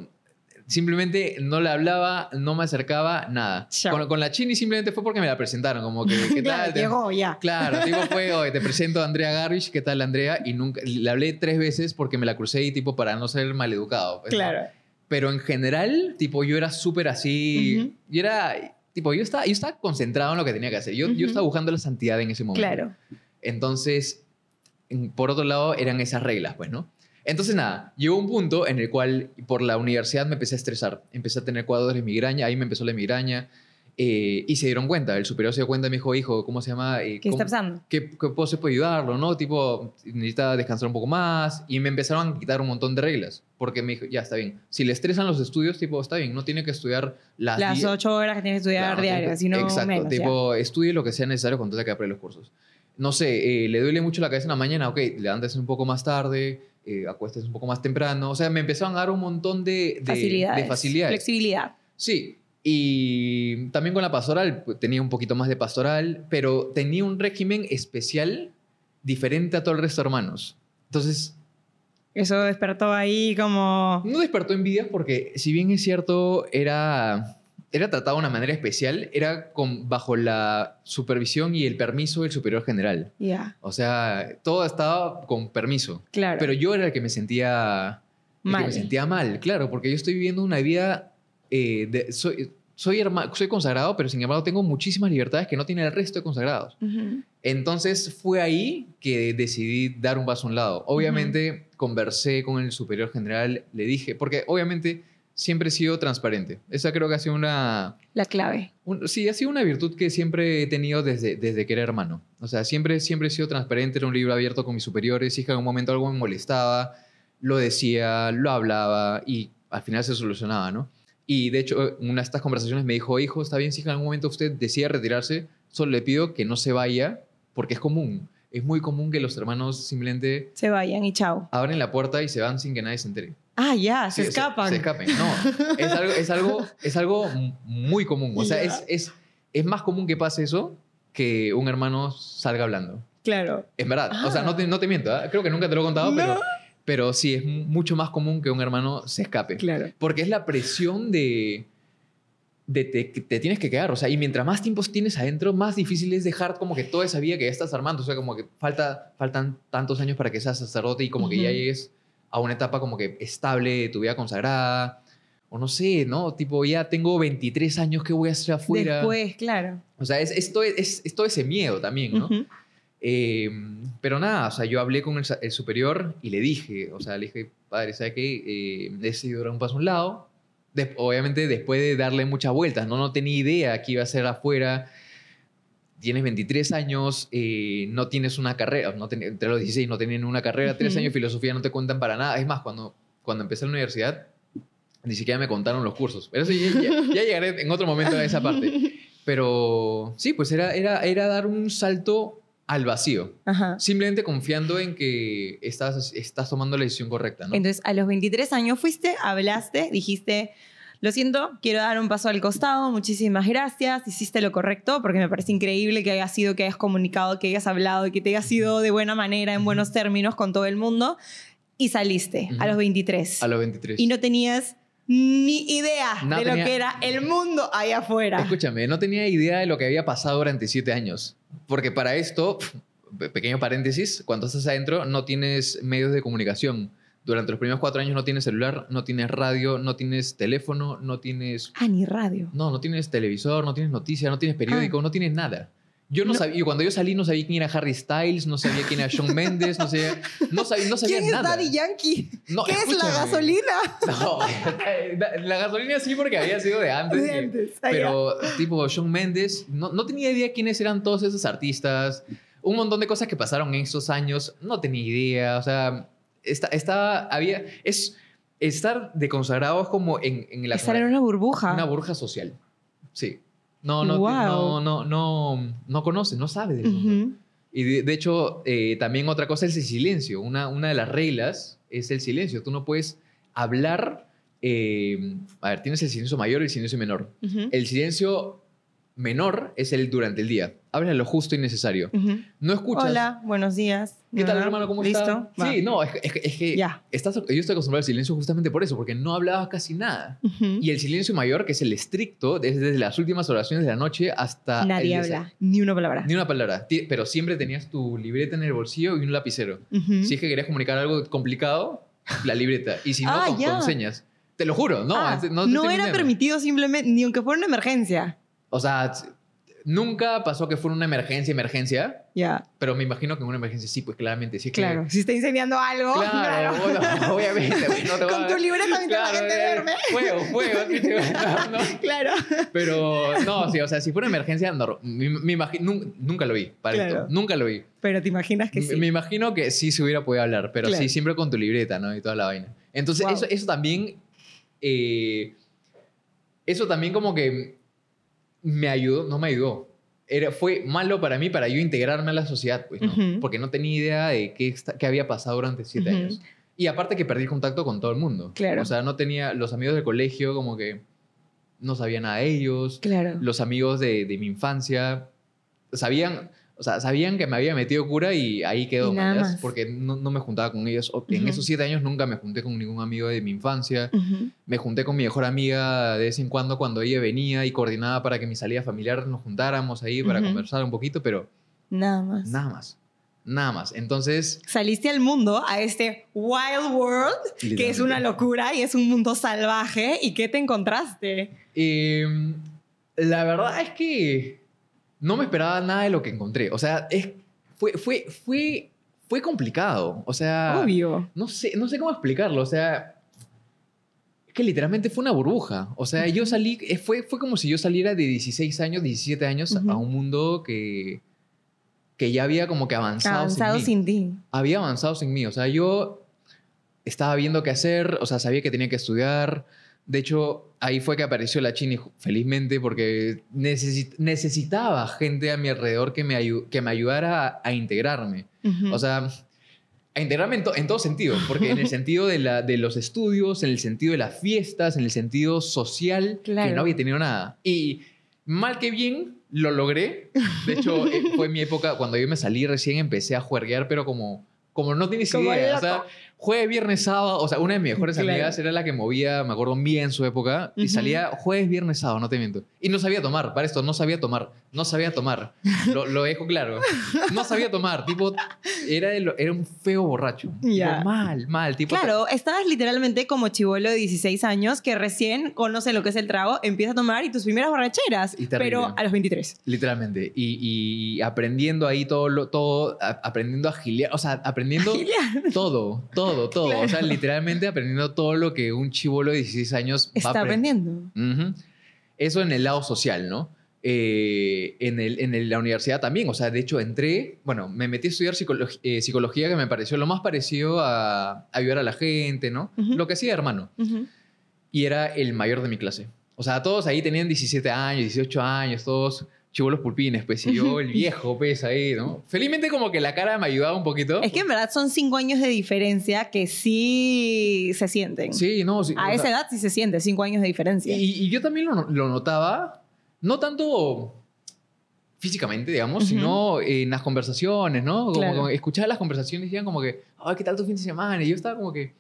simplemente no le hablaba, no me acercaba, nada. Con, con la Chini simplemente fue porque me la presentaron, como que, ¿qué Claro, tal? Te- llegó ya. Claro, tipo fue, "Oye, te presento a Andrea Garbage, ¿qué tal Andrea? Y nunca, le hablé tres veces porque me la crucé y tipo para no ser maleducado. pues, ¿no? Claro. Pero en general, tipo, yo era súper así, yo era, tipo, yo estaba, yo estaba concentrado en lo que tenía que hacer. Yo, yo estaba buscando la santidad en ese momento. Claro. Entonces, en- por otro lado, eran esas reglas, pues, ¿no? Entonces, nada, llegó un punto en el cual por la universidad me empecé a estresar. Empecé a tener cuadros de migraña, ahí me empezó la migraña. Eh, y se dieron cuenta, el superior se dio cuenta y me dijo, hijo, ¿cómo se llama? Eh, ¿Qué ¿cómo- está pasando? ¿Qué, qué puedo hacer para ayudarlo? ¿no? Tipo, necesita descansar un poco más. Y me empezaron a quitar un montón de reglas. Porque me dijo, ya, está bien. Si le estresan los estudios, tipo, está bien, no tiene que estudiar las, Las ocho horas que tienes que estudiar Claro, tiene diarias, sino Exacto, menos. ya. tipo, estudie lo que sea necesario con tal de que apruebe los cursos. No sé, eh, le duele mucho la cabeza en la mañana, ok, levántese un poco más tarde, eh, acuéstese un poco más temprano. O sea, me empezaron a dar un montón de, de facilidades. de facilidades. Flexibilidad. Sí, y también con la pastoral, pues, tenía un poquito más de pastoral, pero tenía un régimen especial diferente a todo el resto de hermanos. Entonces, Eso despertó ahí como... no despertó envidia porque, si bien es cierto, era, era tratado de una manera especial, era con, bajo la supervisión y el permiso del superior general. Ya, O sea, todo estaba con permiso. claro. Pero yo era el que me sentía el que Mal. me sentía mal, claro, porque yo estoy viviendo una vida eh, de- soy soy herma- soy consagrado, pero sin embargo tengo muchísimas libertades que no tiene el resto de consagrados. Entonces fue ahí que decidí dar un paso a un lado. Obviamente conversé con el superior general, le dije, porque obviamente siempre he sido transparente. Esa creo que ha sido una, La clave. un- sí, ha sido una virtud que siempre he tenido desde, desde que era hermano. O sea, siempre, siempre he sido transparente, era un libro abierto con mis superiores. Si es que en algún momento algo me molestaba, lo decía, lo hablaba y al final se solucionaba, ¿no? Y de hecho, en una de estas conversaciones me dijo, hijo, está bien si en algún momento usted decide retirarse, solo le pido que no se vaya, porque es común. Es muy común que los hermanos simplemente Se vayan y chao. abren la puerta y se van sin que nadie se entere. Ah, ya, se Sí, escapan. Se, escapen. No, es algo, es algo, es algo muy común. O sea, es, es, es más común que pase eso que un hermano salga hablando. Claro. En verdad. O sea, Ah. no te, no te miento. ¿ah? Creo que nunca te lo he contado, No. pero, pero sí, es mucho más común que un hermano se escape. Claro. Porque es la presión de, de te, te tienes que quedar. O sea, y mientras más tiempos tienes adentro, más difícil es dejar como que toda esa vida que ya estás armando. O sea, como que falta, faltan tantos años para que seas sacerdote y como que ya llegues a una etapa como que estable de tu vida consagrada. O no sé, ¿no? Tipo, ya tengo 23 años, ¿qué voy a hacer afuera? Después, claro. O sea, es, es, todo, es, es todo ese miedo también, ¿no? Ujú. Eh, pero nada, o sea, yo hablé con el, el superior y le dije, o sea, le dije, padre, ¿sabe qué? Eh, he decidido dar un paso a un lado. Des- obviamente después de darle muchas vueltas, ¿no? No tenía idea qué iba a hacer afuera. Tienes 23 años, eh, no tienes una carrera, no ten- entre los 16 no tienen una carrera, tres Ujú. años de filosofía no te cuentan para nada. Es más, cuando, cuando empecé la universidad, ni siquiera me contaron los cursos. Pero eso ya, ya- ya llegaré en otro momento a esa parte. Pero sí, pues era, era, era dar un salto al vacío. Ajá. Simplemente confiando en que estás, estás tomando la decisión correcta, ¿no? Entonces, a los 23 años fuiste, hablaste, dijiste, lo siento, quiero dar un paso al costado, muchísimas gracias, hiciste lo correcto, porque me parece increíble que hayas sido, que hayas comunicado, que hayas hablado, que te hayas ido de buena manera, en buenos términos con todo el mundo, y saliste a los 23. a los 23. Y no tenías ni idea No de lo que era el mundo allá afuera. Escúchame, no tenía idea de lo que había pasado durante siete años. Porque para esto, pe- pequeño paréntesis, cuando estás adentro no tienes medios de comunicación. Durante los primeros cuatro años no tienes celular, no tienes radio, no tienes teléfono, no tienes... Ah, ni radio. No, no tienes televisor, no tienes noticias, no tienes periódico, no tienes nada. Yo no, No. sabía, cuando yo salí no sabía quién era Harry Styles, no sabía quién era Shawn Mendes, no sabía, no sabía, no sabía ¿Quién es nada. Daddy Yankee? No, ¿Qué es la gasolina? No, la gasolina sí porque había sido de antes. De que- antes, pero tipo Shawn Mendes, no, no tenía idea quiénes eran todos esos artistas. Un montón de cosas que pasaron en esos años, no tenía idea. O sea, está, estaba, había, es, estar de consagrado es como en, en la Estar en una burbuja. una burja social. Sí. No, no, Wow. no, no, no, no conoce, no sabe del mundo. Y de, de hecho, eh, también otra cosa es el silencio. Una, una de las reglas es el silencio. Tú no puedes hablar. eh, a ver, tienes el silencio mayor y el silencio menor. El silencio menor es el durante el día. Habla lo justo y necesario. Ujú. No escuchas. Hola, buenos días. ¿Qué tal, Ah, hermano? ¿Cómo ¿Listo? está? Va. Sí, no, es, que- es es que Ya. estás, yo estoy acostumbrado al silencio justamente por eso, porque no hablabas casi nada. Ujú. Y el silencio mayor, que es el estricto, desde, desde las últimas oraciones de la noche hasta... Nadie habla, ni una palabra. Ni una palabra. Pero siempre tenías tu libreta en el bolsillo y un lapicero. Ujú. Si es que querías comunicar algo complicado, la libreta. Y si no, Ah, con, ya. con señas. Te lo juro, no. Ah, no, no, era permitido simplemente, ni aunque fuera una emergencia. O sea, nunca pasó que fuera una emergencia, emergencia. Ya, Pero me imagino que en una emergencia sí, pues claramente. Sí que- claro. Si está incendiando algo, Claro, bueno, obviamente. pues, no te Con a- tu libreta mientras la gente eh, duerme. Fuego, fuego. no, no. claro. Pero no, sí, o sea, si fuera una emergencia, no, me, me imagino, nun- nunca lo vi, para Claro. esto. Nunca lo vi. Pero te imaginas que Me- sí. Me imagino que sí se hubiera podido hablar, pero Claro. sí, siempre con tu libreta, ¿no? Y toda la vaina. Entonces, Wow. eso, eso también. eh, eso también, como que me ayudó, no me ayudó. Era, fue malo para mí, para yo integrarme a la sociedad, pues, ¿no? Porque no tenía idea de qué, qué había pasado durante siete años. Y aparte que perdí contacto con todo el mundo. Claro. O sea, no tenía. Los amigos del colegio, como que no sabía nada de ellos Claro. los amigos de, de mi infancia sabían, o sea, sabían que me había metido cura y ahí quedó, porque no, no me juntaba con ellos. En esos siete años nunca me junté con ningún amigo de mi infancia. Me junté con mi mejor amiga de vez en cuando cuando ella venía y coordinaba para que mi salida familiar nos juntáramos ahí para conversar un poquito, pero Nada más. nada más. Nada más. Entonces, Saliste al mundo, a este wild world, que es una locura y es un mundo salvaje. ¿Y qué te encontraste? Eh, la verdad es que no me esperaba nada de lo que encontré. O sea, es, fue, fue, fue, fue complicado. O sea, Obvio. no sé, no sé cómo explicarlo. O sea, es que literalmente fue una burbuja. O sea, yo salí, eh, fue, fue como si yo saliera de 16 años, 17 años a un mundo que, que ya había como que avanzado, Avanzado sin mí sin ti. había avanzado sin mí. O sea, yo estaba viendo qué hacer, o sea, sabía que tenía que estudiar. De hecho, ahí fue que apareció la Chini, felizmente, porque necesi- necesitaba gente a mi alrededor que me, que me ayudara a, a integrarme. O sea, a integrarme en, to- en todo sentido, porque en el sentido de, la, de los estudios, en el sentido de las fiestas, en el sentido social, Claro. que no había tenido nada. Y mal que bien, lo logré. De hecho, eh, fue mi época, cuando yo me salí recién, empecé a juerguear, pero como, como no tienes Como idea. O sea. Jueves, viernes, sábado. O sea, una de mis mejores Claro. amigas era la que movía, me acuerdo bien en su época, y salía jueves, viernes, sábado, no te miento. Y no sabía tomar, para esto, no sabía tomar. No sabía tomar. Lo, lo dejo claro. No sabía tomar. Tipo, era, de lo- era un feo borracho. Tipo, Ya. mal, mal. Tipo, Claro, estabas literalmente como chivolo de 16 años que recién conoce lo que es el trago, empieza a tomar y tus primeras borracheras, pero a los 23. Literalmente. Y, y aprendiendo ahí todo, todo aprendiendo a gilear, o sea, aprendiendo todo, todo, todo. O sea, literalmente aprendiendo todo lo que un chivolo de 16 años va a Está apren- aprendiendo. Ujú. Eso en el lado social, ¿no? Eh, en el, en el- la universidad también, o sea, de hecho entré, bueno, me metí a estudiar psicolo- eh, psicología que me pareció lo más parecido a ayudar a la gente, ¿no? Lo que hacía hermano. Y era el mayor de mi clase. O sea, todos ahí tenían 17 años, 18 años, todos chivolos pulpines, pues, y yo el viejo, pues, ahí, ¿no? Felizmente como que la cara me ayudaba un poquito. Es que en verdad son cinco años de diferencia que sí se sienten. Sí, no, sí, A esa sea, edad sí se siente, cinco años de diferencia. Y, y yo también lo, lo notaba, no tanto físicamente, digamos, Ujú. sino en las conversaciones, ¿no? Como, Claro. como escuchaba las conversaciones y decían como que, ay, ¿qué tal tu fin de semana? Y yo estaba como que,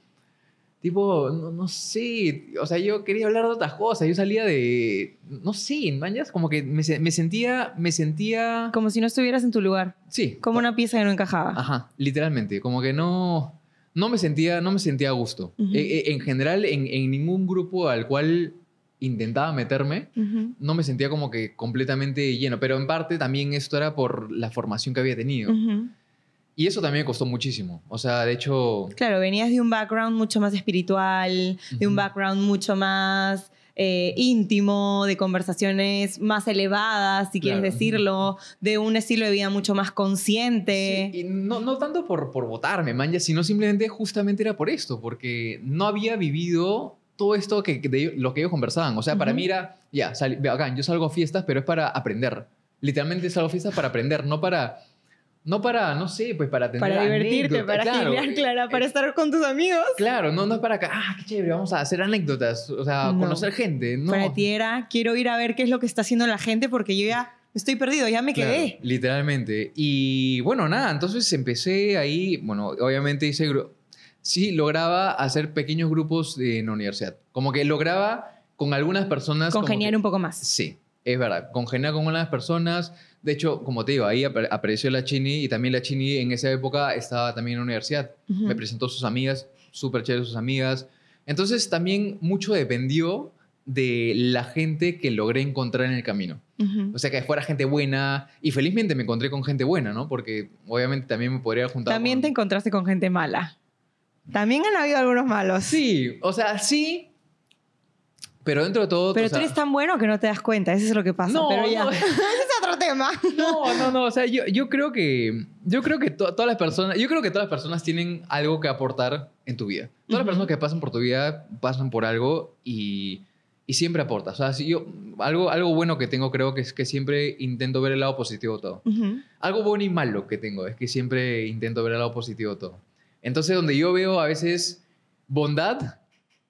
tipo, no, no sé, o sea, yo quería hablar de otras cosas, yo salía de, no sé, mañas, como que me, me sentía, me sentía, Como si no estuvieras en tu lugar, sí, como una pieza que no encajaba. Ajá, literalmente, como que no, no me sentía, no me sentía a gusto. Ujú. Eh, eh, en general, en, en ningún grupo al cual intentaba meterme, Ujú. no me sentía como que completamente lleno, pero en parte también esto era por la formación que había tenido. Ujú. Y eso también me costó muchísimo. O sea, de hecho, Claro, venías de un background mucho más espiritual, de un background mucho más eh, íntimo, de conversaciones más elevadas, si quieres decirlo, de un estilo de vida mucho más consciente. Sí, y no, no tanto por, por votarme, man, sino simplemente justamente era por esto, porque no había vivido todo esto que, que de lo que ellos conversaban. O sea, para mí era, ya, bacán, yo salgo a fiestas, pero es para aprender. Literalmente salgo a fiestas para aprender, no para, no para, no sé, pues para tener para divertirte, anécdotas. para Claro, gilear, Clara, para eh, estar con tus amigos. Claro, no, no es para acá, ah, qué chévere, vamos a hacer anécdotas, o sea, No. conocer gente. No. Para ti era, quiero ir a ver qué es lo que está haciendo la gente porque yo ya estoy perdido, ya me Claro, quedé. literalmente. Y bueno, nada, entonces empecé ahí, bueno, obviamente hice, sí, lograba hacer pequeños grupos en la universidad. Como que lograba con algunas personas... Congeniar que- un poco más. Sí, es verdad, congeniar con algunas personas. De hecho, como te digo, ahí apare- apareció la Chini y también la Chini en esa época estaba también en la universidad. Ujú. Me presentó sus amigas, súper chéveres sus amigas. Entonces también mucho dependió de la gente que logré encontrar en el camino. Ujú. O sea, que fuera gente buena. Y felizmente me encontré con gente buena, ¿no? Porque obviamente también me podría juntar. También con- te encontraste con gente mala. También han habido algunos malos. Sí, o sea, sí. Pero dentro de todo. Pero tú sea, eres tan bueno que no te das cuenta, eso es lo que pasa. No, pero ya. no. Ese es otro tema. No, no, no. O sea, yo, yo creo que. Yo creo que to- todas las personas. Yo creo que todas las personas tienen algo que aportar en tu vida. Todas las Ujú. personas que pasan por tu vida pasan por algo y. Y siempre aportas. O sea, si yo, algo, algo bueno que tengo creo que es que siempre intento ver el lado positivo de todo. Ujú. algo bueno y malo que tengo es que siempre intento ver el lado positivo de todo. Entonces, donde yo veo a veces bondad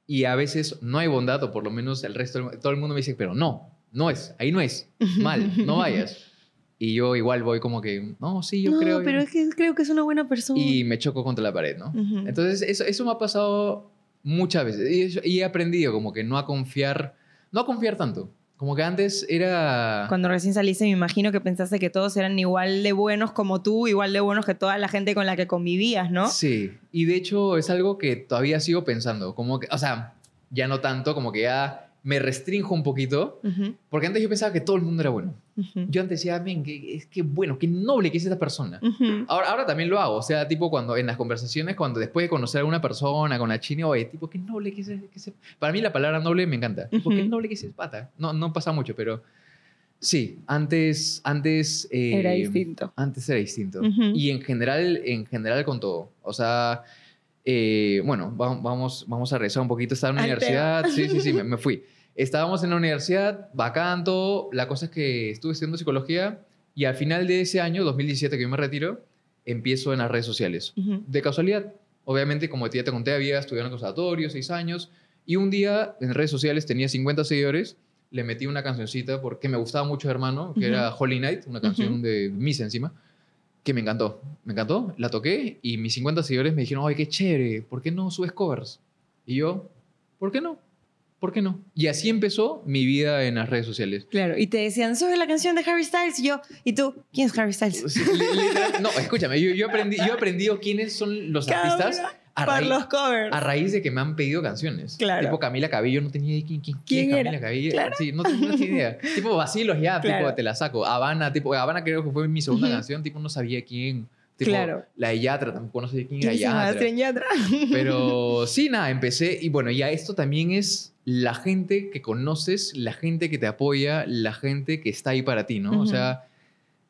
y a veces no hay bondad, o por lo menos el resto, todo el mundo me dice, pero no, no es, ahí no es, mal, no vayas. Y yo igual voy como que, no, sí, yo no, creo. pero es que creo que es una buena persona. Y me choco contra la pared, ¿no? Ujú. Entonces, eso, eso me ha pasado muchas veces. Y he aprendido como que no a confiar, no a confiar tanto. Como que antes era... Cuando recién saliste, me imagino que pensaste que todos eran igual de buenos como tú, igual de buenos que toda la gente con la que convivías, ¿no? Sí, y de hecho es algo que todavía sigo pensando, como que, o sea, ya no tanto, como que ya me restrinjo un poquito, porque antes yo pensaba que todo el mundo era bueno. Yo antes decía, que, es que bueno, qué noble que es esta persona. Ahora, ahora también lo hago, o sea, tipo cuando en las conversaciones, cuando después de conocer a una persona con la china, oye, tipo, qué noble que es, que es- Para mí la palabra noble me encanta, tipo, qué noble que es pata. No, no pasa mucho, pero sí, antes, antes... eh, Era distinto. antes era distinto. Y en general, en general con todo. O sea, eh, bueno, va- vamos, vamos a regresar un poquito. Estaba en la universidad. Sí, sí, sí, me, me fui. Estábamos en la universidad, bacán todo. La cosa es que estuve estudiando psicología y al final de ese año, 2017, que yo me retiro, empiezo en las redes sociales. De casualidad. Obviamente, como ya te conté, había estudiado en el conservatorio, seis años. Y un día en redes sociales tenía 50 seguidores. Le metí una cancioncita porque me gustaba mucho, hermano, que era Holy Night, una canción de Misa encima, que me encantó. Me encantó, la toqué y mis 50 seguidores me dijeron, ay, qué chévere, ¿por qué no subes covers? Y yo, ¿por qué no? ¿Por qué no? Y así empezó mi vida en las redes sociales. Claro, y te decían, sube la canción de Harry Styles. Y yo, ¿y tú? ¿Quién es Harry Styles? Sí, li- literal- no, escúchame, yo, yo, aprendí, yo he aprendido quiénes son los Cada artistas a Para raíz, los covers. a raíz de que me han pedido canciones. Claro. Tipo Camila Cabello, no tenía idea quién, quién, ¿Quién era? Camila Cabello. Claro. Sí, no tenía no tenía idea. tipo Vacilos ya, Claro. tipo, te la saco. Habana, tipo, Habana creo que fue mi segunda Ujú. canción, tipo, no sabía quién. Tipo, Claro. La de Yatra, tampoco no sabía quién era ¿Quién se llama Yatra. Yatra? Pero sí, nada, empecé y bueno, ya esto también es la gente que conoces, la gente que te apoya, la gente que está ahí para ti, ¿no? O Ujú. sea,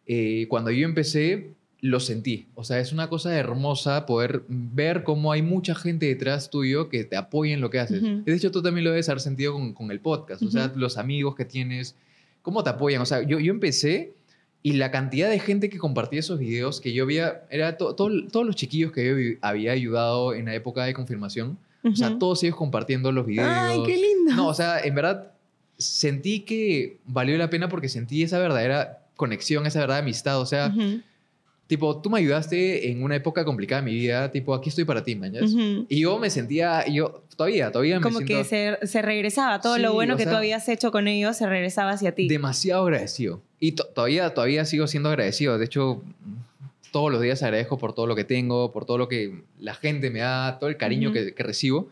eh, cuando yo empecé, lo sentí. O sea, es una cosa hermosa poder ver cómo hay mucha gente detrás tuyo que te apoya en lo que haces. Ujú. De hecho, tú también lo debes haber sentido con, con el podcast. O sea, Ujú. los amigos que tienes, cómo te apoyan. O sea, yo, yo empecé y la cantidad de gente que compartía esos videos que yo había, era to- todo- todos los chiquillos que yo había ayudado en la época de confirmación. O sea, todos ellos compartiendo los videos. Ay, qué lindo. No, o sea, en verdad sentí que valió la pena porque sentí esa verdadera conexión, esa verdadera amistad. O sea, Ujú, tipo, tú me ayudaste en una época complicada de mi vida, tipo, aquí estoy para ti, mañas. ujú. Y yo me sentía, yo todavía, todavía me Como siento que se, se regresaba. Todo lo Sí, bueno o que sea, tú habías hecho con ellos se regresaba hacia ti. demasiado agradecido. Y to- todavía, todavía sigo siendo agradecido. De hecho, todos los días agradezco por todo lo que tengo, por todo lo que la gente me da, todo el cariño que, que recibo.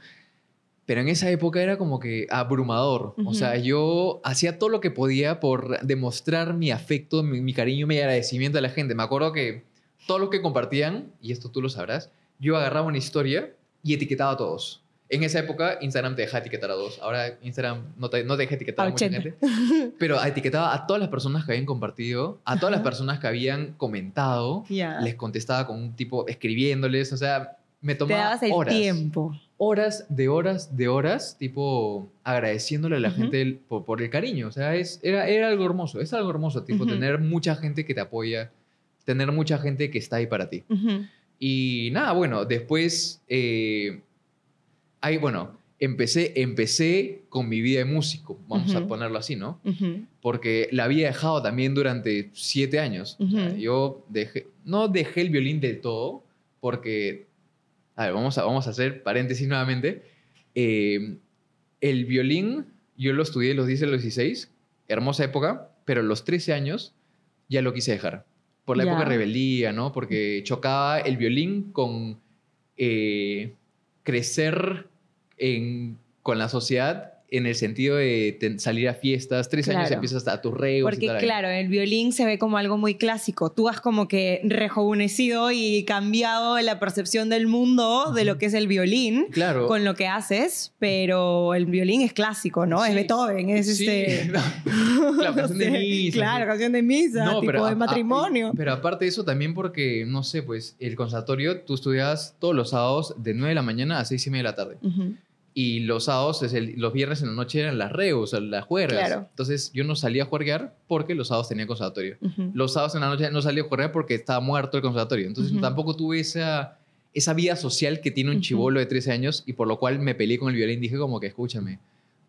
Pero en esa época era como que abrumador. O sea, yo hacía todo lo que podía por demostrar mi afecto, mi, mi cariño, mi agradecimiento a la gente. Me acuerdo que todos los que compartían, y esto tú lo sabrás, yo agarraba una historia y etiquetaba a todos. En esa época, Instagram te deja etiquetar a dos. Ahora Instagram no te, no te deja etiquetar a, A mucha 80. gente. Pero etiquetaba a todas las personas que habían compartido, a todas las Ajá. personas que habían comentado, Ya. les contestaba con un tipo escribiéndoles, o sea, me Te tomaba dabas el horas, tiempo. horas de horas de horas, tipo agradeciéndole a la Ujú. gente el- por, por el cariño, o sea, es, era, era algo hermoso, es algo hermoso, tipo Ujú. tener mucha gente que te apoya, tener mucha gente que está ahí para ti. Ujú. Y nada, bueno, después, eh, ahí, bueno, empecé, empecé con mi vida de músico, vamos a ponerlo así, ¿no? Porque la había dejado también durante siete años. O sea, Ujú. yo dejé, no dejé el violín del todo, porque, a ver, vamos a, vamos a hacer paréntesis nuevamente. Eh, el violín, yo lo estudié a los 10 y los 16, hermosa época, pero a los 13 años ya lo quise dejar. Por la época de rebeldía, ¿no? Porque chocaba el violín con eh, crecer en- con la sociedad en el sentido de salir a fiestas. Tres años empiezas a tus reos. y Porque tal. claro, el violín se ve como algo muy clásico. Tú has como que rejuvenecido y cambiado la percepción del mundo de lo que es el violín Claro. con lo que haces, pero el violín es clásico, ¿no? Es. Beethoven, es Sí, este... claro, canción de misa. Claro, canción de misa, No, tipo pero de a- a- matrimonio. pero aparte de eso, también porque, no sé, pues el conservatorio, tú estudias todos los sábados de 9 de la mañana a 6 y media de la tarde. Ujú. Y los sábados, es el- los viernes en la noche eran las sea, las juergas. Claro. Entonces yo no salía a juerguear porque los sábados tenía conservatorio. Ujú. Los sábados en la noche no salía a juergar porque estaba muerto el conservatorio. Entonces Ujú. tampoco tuve esa, esa vida social que tiene un Ujú. chivolo de 13 años y por lo cual me peleé con el violín. Dije como que, escúchame,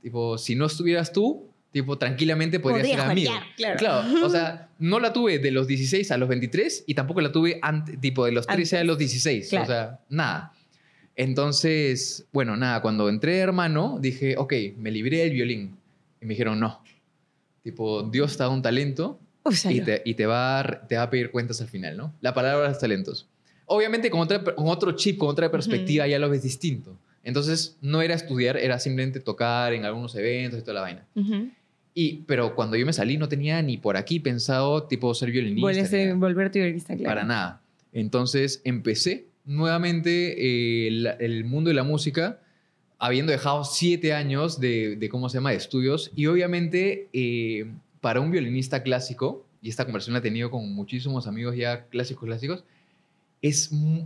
tipo, si no estuvieras tú, tipo, tranquilamente podría ser amigo. juerguear, claro. o sea, no la tuve de los 16 a los 23 y tampoco la tuve tipo de los 13 a Antes. los 16. Claro. O sea, nada. Entonces, bueno, nada, cuando entré de hermano, dije, ok, me libré del violín. Y me dijeron, no. Tipo, Dios te da un talento Úsalo. y, te, y te, va a, te va a pedir cuentas al final, ¿no? La palabra es talentos. Obviamente con, otra, con otro chip, con otra perspectiva, ya lo ves distinto. Entonces, no era estudiar, era simplemente tocar en algunos eventos y toda la vaina. Y, pero cuando yo me salí, no tenía ni por aquí pensado, tipo, ser violinista. Volverte violinista, claro. Para nada. Entonces, empecé nuevamente eh, el, mundo de la música, habiendo dejado siete años de, de ¿cómo se llama?, de estudios. Y obviamente, eh, para un violinista clásico, y esta conversación la he tenido con muchísimos amigos ya clásicos, clásicos, es mu-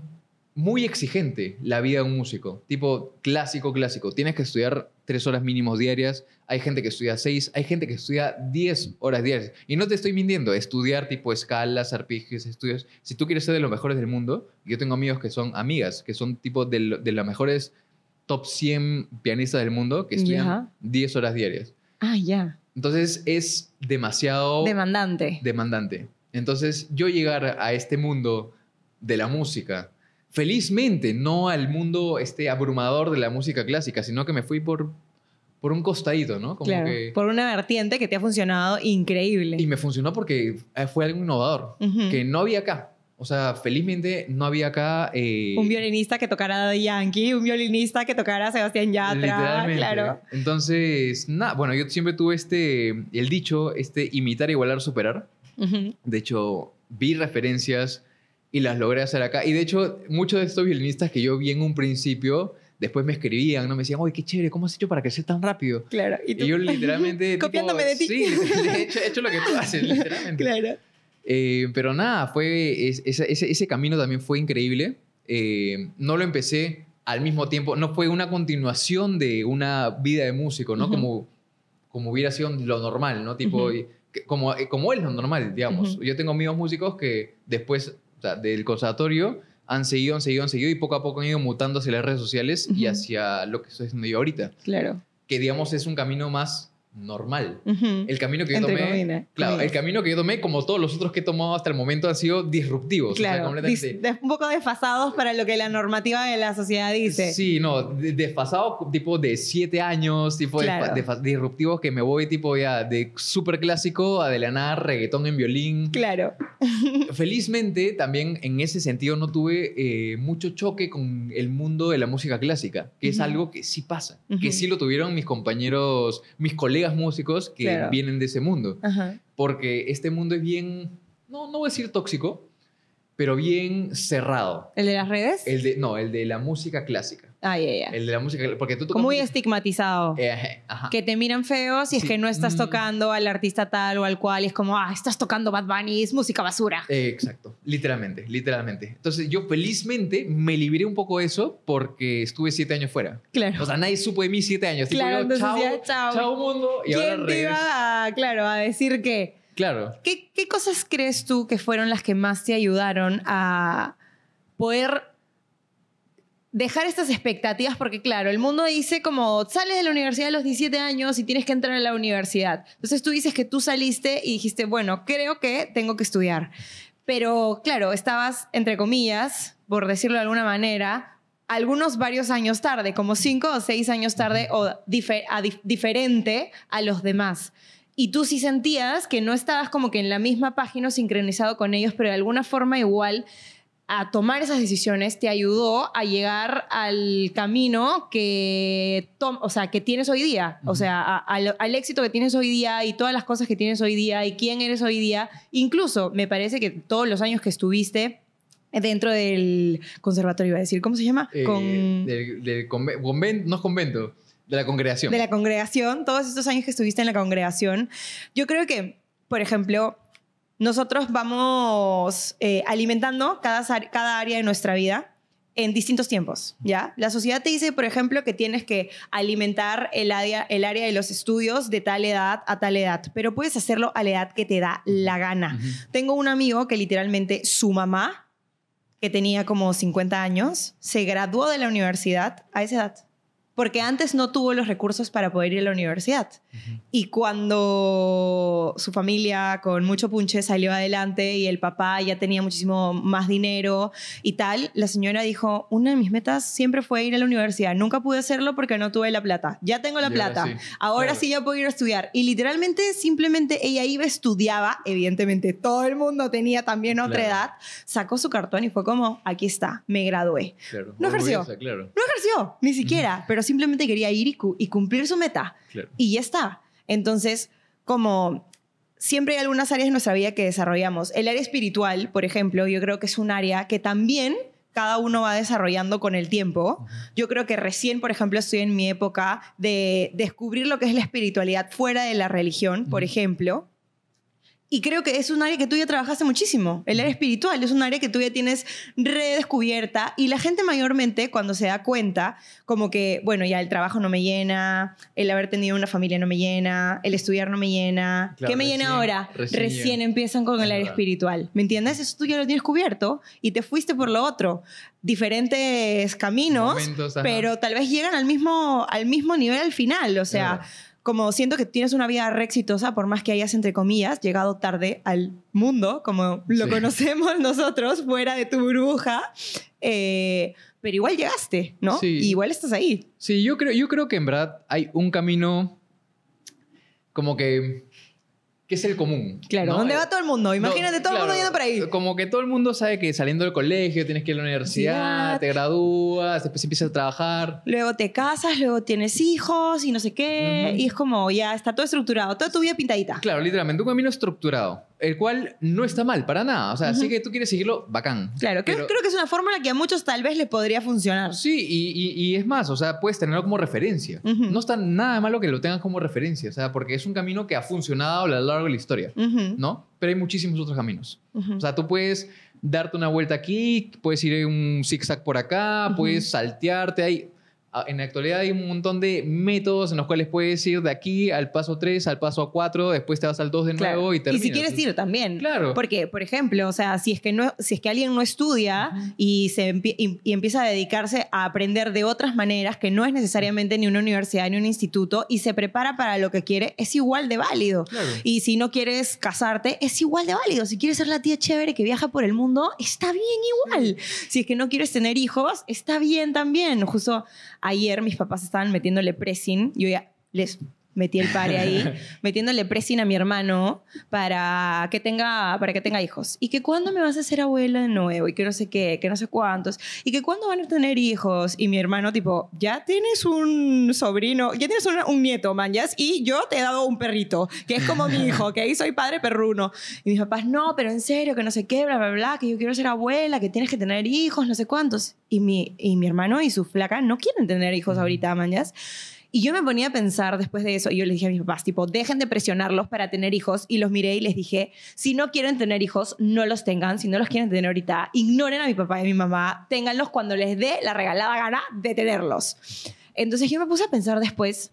muy exigente la vida de un músico. Tipo clásico, clásico. Tienes que estudiar tres horas mínimos diarias. Hay gente que estudia seis. Hay gente que estudia diez horas diarias. Y no te estoy mintiendo. Estudiar tipo escalas, arpegios, estudios. Si tú quieres ser de los mejores del mundo, yo tengo amigos que son amigas, que son tipo de, de los mejores top 100 pianistas del mundo, que estudian Ya. 10 horas diarias. Ah, ya. Entonces es demasiado Demandante. demandante. Entonces, yo llegar a este mundo de la música, felizmente, no al mundo este abrumador de la música clásica, sino que me fui por, por un costadito, ¿no? Como claro, que- por una vertiente que te ha funcionado increíble. Y me funcionó porque eh, fue algo innovador, Ujú. que no había acá. O sea, felizmente no había acá... eh, Un violinista que tocara Yankee, un violinista que tocara Sebastián Yatra, claro. Entonces, nada, bueno, yo siempre tuve este, el dicho, este, imitar, igualar, superar. Ujú. De hecho, vi referencias y las logré hacer acá. Y de hecho, muchos de estos violinistas que yo vi en un principio, después me escribían, ¿no? Me decían, oye, qué chévere, ¿cómo has hecho para crecer tan rápido? Claro. Y, tú- yo literalmente... tipo, Copiándome de ti. Sí, he hecho, he hecho lo que tú haces, literalmente. Claro. Eh, pero nada, fue es- ese, ese- ese camino también fue increíble. Eh, no lo empecé al mismo tiempo, no fue una continuación de una vida de músico, ¿no? Ujú. como, como hubiera sido lo normal, ¿no? Tipo, y- que- como, como es lo normal, digamos. Ujú. Yo tengo amigos músicos que después o sea, del conservatorio han seguido, han seguido, han seguido y poco a poco han ido mutando hacia las redes sociales y hacia lo que estoy haciendo yo ahorita. Claro. Que digamos es un camino más normal. Ujú. El camino que yo Entre tomé, comillas, claro, comillas. el camino que yo tomé, como todos los otros que he tomado hasta el momento, han sido disruptivos. o sea, Claro, completamente- dis- de- un poco desfasados para lo que la normativa de la sociedad dice. Sí, no, de- desfasado tipo de siete años, tipo Claro. desfa- disruptivos que me voy tipo ya de súper clásico a de la nada reggaetón en violín. Claro. Felizmente también en ese sentido no tuve eh, mucho choque con el mundo de la música clásica, que es Ujú. algo que sí pasa, Ujú. que sí lo tuvieron mis compañeros, mis colegas músicos que Claro. vienen de ese mundo. Ajá. porque este mundo es bien, no, no voy a decir tóxico, pero bien cerrado. ¿El de las redes? El de, no, el de la música clásica. Ay, ay, ay. El de la música, porque tú tocas Como muy estigmatizado. Eh, ajá, que te miran feo si es Sí. que no estás Mm. tocando al artista tal o al cual. Y es como, ah, estás tocando Bad Bunny, es música basura. Eh, exacto, literalmente, literalmente. Entonces yo felizmente me libré un poco de eso porque estuve siete años fuera. Claro. O sea, nadie supo de mí siete años. Tipo, Claro, yo, entonces chao, ya, chao. chao mundo. Y ahora ¿Quién te regreso. iba a, claro, a decir que... Claro. ¿Qué, ¿Qué cosas crees tú que fueron las que más te ayudaron a poder dejar estas expectativas? Porque claro, el mundo dice como sales de la universidad a los 17 años y tienes que entrar a la universidad. Entonces tú dices que tú saliste y dijiste, bueno, creo que tengo que estudiar. Pero claro, estabas, entre comillas, por decirlo de alguna manera, algunos varios años tarde, como cinco o seis años tarde o dife- a dif- diferente a los demás. Y tú sí sentías que no estabas como que en la misma página o sincronizado con ellos, pero de alguna forma igual a tomar esas decisiones te ayudó a llegar al camino que, o sea, que tienes hoy día, o sea, a- al, al éxito que tienes hoy día y todas las cosas que tienes hoy día y quién eres hoy día. Incluso me parece que todos los años que estuviste dentro del conservatorio, iba a decir, ¿cómo se llama? Eh, Con- del, del no es convento, de la congregación. de la congregación, todos estos años que estuviste en la congregación, yo creo que, por ejemplo, nosotros vamos eh, alimentando cada, cada área de nuestra vida en distintos tiempos, ¿ya? La sociedad te dice, por ejemplo, que tienes que alimentar el área, el área de los estudios de tal edad a tal edad, pero puedes hacerlo a la edad que te da la gana. Tengo un amigo que literalmente su mamá, que tenía como 50 años, se graduó de la universidad a esa edad. Porque antes no tuvo los recursos para poder ir a la universidad. Ujú. Y cuando su familia con mucho punche salió adelante y el papá ya tenía muchísimo más dinero y tal, la señora dijo, una de mis metas siempre fue ir a la universidad. Nunca pude hacerlo porque no tuve la plata. Ya tengo la Y ahora plata. sí. Ahora sí ya puedo ir a estudiar. Y literalmente, simplemente ella iba, estudiaba. Evidentemente, todo el mundo tenía también otra Claro. edad. Sacó su cartón y fue como, aquí está, me gradué. Claro. No ejerció. Claro, No ejerció, ni siquiera, pero simplemente quería ir y, cu- y cumplir su meta. claro. Y ya está. Entonces, como siempre hay algunas áreas de nuestra vida que desarrollamos. El área espiritual, por ejemplo, yo creo que es un área que también cada uno va desarrollando con el tiempo. Yo creo que recién, por ejemplo, estoy en mi época de descubrir lo que es la espiritualidad fuera de la religión, por ejemplo. Y creo que es un área que tú ya trabajaste muchísimo. El área espiritual es un área que tú ya tienes redescubierta y la gente mayormente cuando se da cuenta, como que, bueno, ya el trabajo no me llena, el haber tenido una familia no me llena, el estudiar no me llena. Claro, ¿Qué me llena recién- ahora? recién Recién, empiezan con el área verdad. espiritual. ¿Me entiendes? Eso tú ya lo tienes cubierto y te fuiste por lo otro. Diferentes caminos, Momentos, pero tal vez llegan al mismo, al mismo nivel al final. O sea, Claro. Como siento que tienes una vida re exitosa, por más que hayas, entre comillas, llegado tarde al mundo, como lo Sí. conocemos nosotros, fuera de tu burbuja, eh, pero igual llegaste, ¿no? Sí. Y igual estás ahí. Sí, yo creo, yo creo que en verdad hay un camino como que, que es el común. Claro, ¿no? ¿dónde Eh, va todo el mundo? Imagínate no, todo el mundo yendo por ahí. Como que todo el mundo sabe que saliendo del colegio tienes que ir a la universidad, te gradúas, después empiezas a trabajar. Luego te casas, luego tienes hijos y no sé qué. Y es como ya está todo estructurado, toda tu vida pintadita. Claro, literalmente, un camino estructurado, el cual no está mal para nada. O sea, sí que tú quieres seguirlo, bacán. Claro, creo, Pero- creo que es una fórmula que a muchos tal vez les podría funcionar. Sí, y, y- y es más, o sea, puedes tenerlo como referencia. No está nada malo que lo tengas como referencia, o sea, porque es un camino que ha funcionado a lo largo de la historia, ¿no? Pero hay muchísimos otros caminos. O sea, tú puedes darte una vuelta aquí, puedes ir un zigzag por acá, puedes saltearte. Hay, a- en la actualidad hay un montón de métodos en los cuales puedes ir de aquí al paso 3, al paso 4, después te vas al 2 de Claro. nuevo y terminas. si quieres ir también. Claro. Porque, por ejemplo, o sea, si es que, no, si es que alguien no estudia y, se empie- y, y empieza a dedicarse a aprender de otras maneras, que no es necesariamente ni una universidad ni un instituto, y se prepara para lo que quiere, es igual de válido. Claro. Y si no quieres casarte, es igual de válido. Si quieres ser la tía chévere que viaja por el mundo, está bien igual. Si es que no quieres tener hijos, está bien también. Justo ayer mis papás estaban metiéndole pressing. Yo ya les metí el pare ahí, metiéndole pressing a mi hermano para que tenga, para que tenga hijos. Y que cuándo me vas a hacer abuela de nuevo y que no sé qué, que no sé cuántos. Y que cuándo van a tener hijos. Y mi hermano tipo, ya tienes un sobrino, ya tienes un, un nieto, manjas, y yo te he dado un perrito, que es como mi hijo, que ahí soy padre perruno. Y mis papás, no, pero en serio, que no sé qué, bla, bla, bla, que yo quiero ser abuela, que tienes que tener hijos, no sé cuántos. Y mi, y mi hermano y su flaca no quieren tener hijos ahorita, manjas. Y yo me ponía a pensar después de eso, y yo les dije a mis papás, tipo, dejen de presionarlos para tener hijos, y los miré y les dije, si no quieren tener hijos, no los tengan, si no los quieren tener ahorita, ignoren a mi papá y a mi mamá, ténganlos cuando les dé la regalada gana de tenerlos. Entonces yo me puse a pensar después,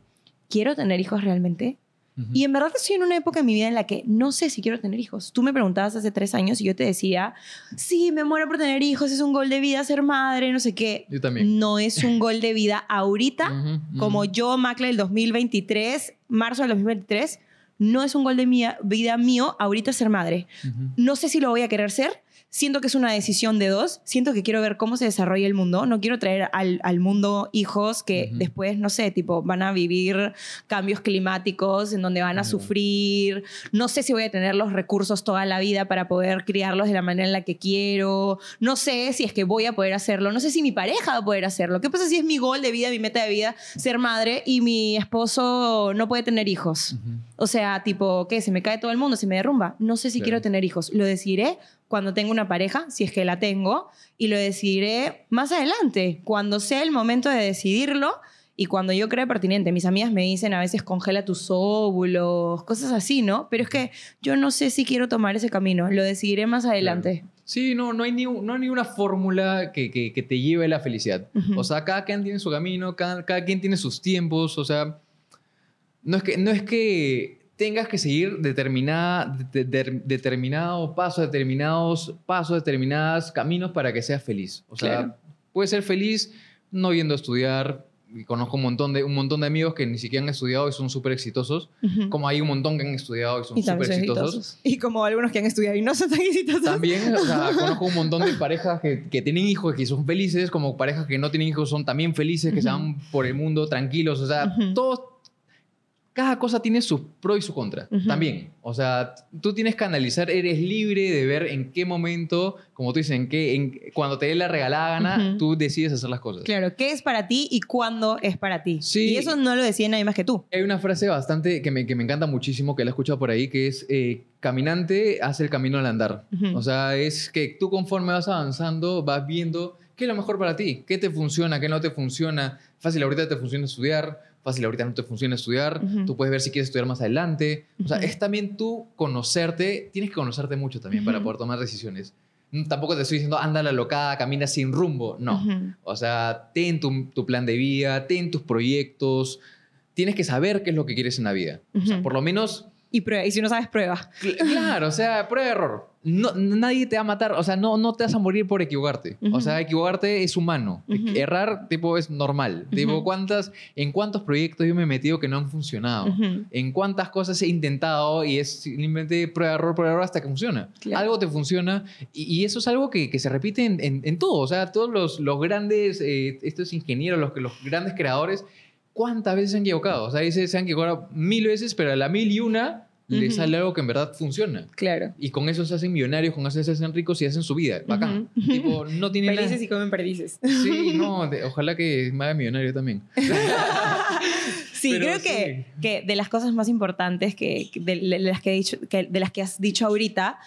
¿quiero tener hijos realmente? Y en verdad estoy en una época en mi vida en la que no sé si quiero tener hijos. Tú me preguntabas hace tres años y yo te decía, sí, me muero por tener hijos, es un gol de vida ser madre, no sé qué. Yo también. No es un gol de vida ahorita, Ujú, ujú. como yo, Macle, del 2023, marzo del 2023, no es un gol de mía- vida mío ahorita ser madre. No sé si lo voy a querer ser. Siento que es una decisión de dos. Siento que quiero ver cómo se desarrolla el mundo. No quiero traer al, al mundo hijos que después, no sé, tipo, van a vivir cambios climáticos en donde van a sufrir. No sé si voy a tener los recursos toda la vida para poder criarlos de la manera en la que quiero. No sé si es que voy a poder hacerlo. No sé si mi pareja va a poder hacerlo. ¿Qué pasa si es mi gol de vida, mi meta de vida, ser madre y mi esposo no puede tener hijos? O sea, tipo, ¿qué? ¿Se me cae todo el mundo? ¿Se me derrumba? No sé si Claro. quiero tener hijos. Lo decidiré cuando tenga una pareja, si es que la tengo, y lo decidiré más adelante, cuando sea el momento de decidirlo y cuando yo crea pertinente. Mis amigas me dicen a veces congela tus óvulos, cosas así, ¿no? Pero es que yo no sé si quiero tomar ese camino. Lo decidiré más adelante. Sí, no, no hay ni, un- no hay ni una fórmula que, que- que te lleve a la felicidad. O sea, cada quien tiene su camino, cada, cada quien tiene sus tiempos, o sea, no es que, no es que tengas que seguir determinada, de- de- determinado paso, determinados pasos, determinados caminos para que seas feliz. O sea, Claro. puedes ser feliz no yendo a estudiar. Y conozco un montón, de, un montón de amigos que ni siquiera han estudiado y son súper exitosos. Como hay un montón que han estudiado y son súper exitosos. exitosos. Y como algunos que han estudiado y no son tan exitosos. También, o sea, conozco un montón de parejas que, que tienen hijos y que son felices, como parejas que no tienen hijos son también felices, que se Ujú. van por el mundo tranquilos. O sea, todos, cada cosa tiene su pro y su contra. Ujú. También. O sea, tú tienes que analizar, eres libre de ver en qué momento, como tú dices, en qué, en, cuando te dé la regalada gana, tú decides hacer las cosas. Claro, ¿qué es para ti y cuándo es para ti? Sí. Y eso no lo decía nadie más que tú. Hay una frase bastante que me, que me encanta muchísimo, que la he escuchado por ahí, que es, eh, caminante hace el camino al andar. Ujú. O sea, es que tú conforme vas avanzando, vas viendo qué es lo mejor para ti, qué te funciona, qué no te funciona. Fácil, ahorita te funciona estudiar, fácil, ahorita no te funciona estudiar. Tú puedes ver si quieres estudiar más adelante. O sea, es también tú conocerte, tienes que conocerte mucho también para poder tomar decisiones. Mm, Tampoco te estoy diciendo, anda la locada, camina sin rumbo. No. O sea, ten tu, tu plan de vida, ten tus proyectos. Tienes que saber qué es lo que quieres en la vida. O sea, por lo menos y prueba. Y si no sabes, prueba. Cl- Claro, o sea, prueba error. No, nadie te va a matar, o sea, no, no te vas a morir por equivocarte. O Ujú. sea, equivocarte es humano. Ujú. Errar, tipo, es normal. Tipo, Ujú. ¿cuántas, ¿en cuántos proyectos yo me he metido que no han funcionado? En cuántas cosas he intentado y es simplemente prueba, error, prueba, error hasta que funciona. Claro. Algo te funciona y, y eso es algo que, que se repite en, en- en todo. O sea, todos los, los grandes, eh, estos ingenieros, los, los grandes creadores, ¿cuántas veces se han equivocado? O sea, dice, se han equivocado mil veces, pero a la mil y una le Ujú. sale algo que en verdad funciona. Claro. Y con eso se hacen millonarios, con eso se hacen ricos y hacen su vida. Bacán. Tipo, no tiene nada- Felices y comen perdices. Sí, no, de- ojalá que me haga millonario también. Sí, Pero creo que, sí. que de las cosas más importantes que, que de, de las que, he dicho, que de las que has dicho ahorita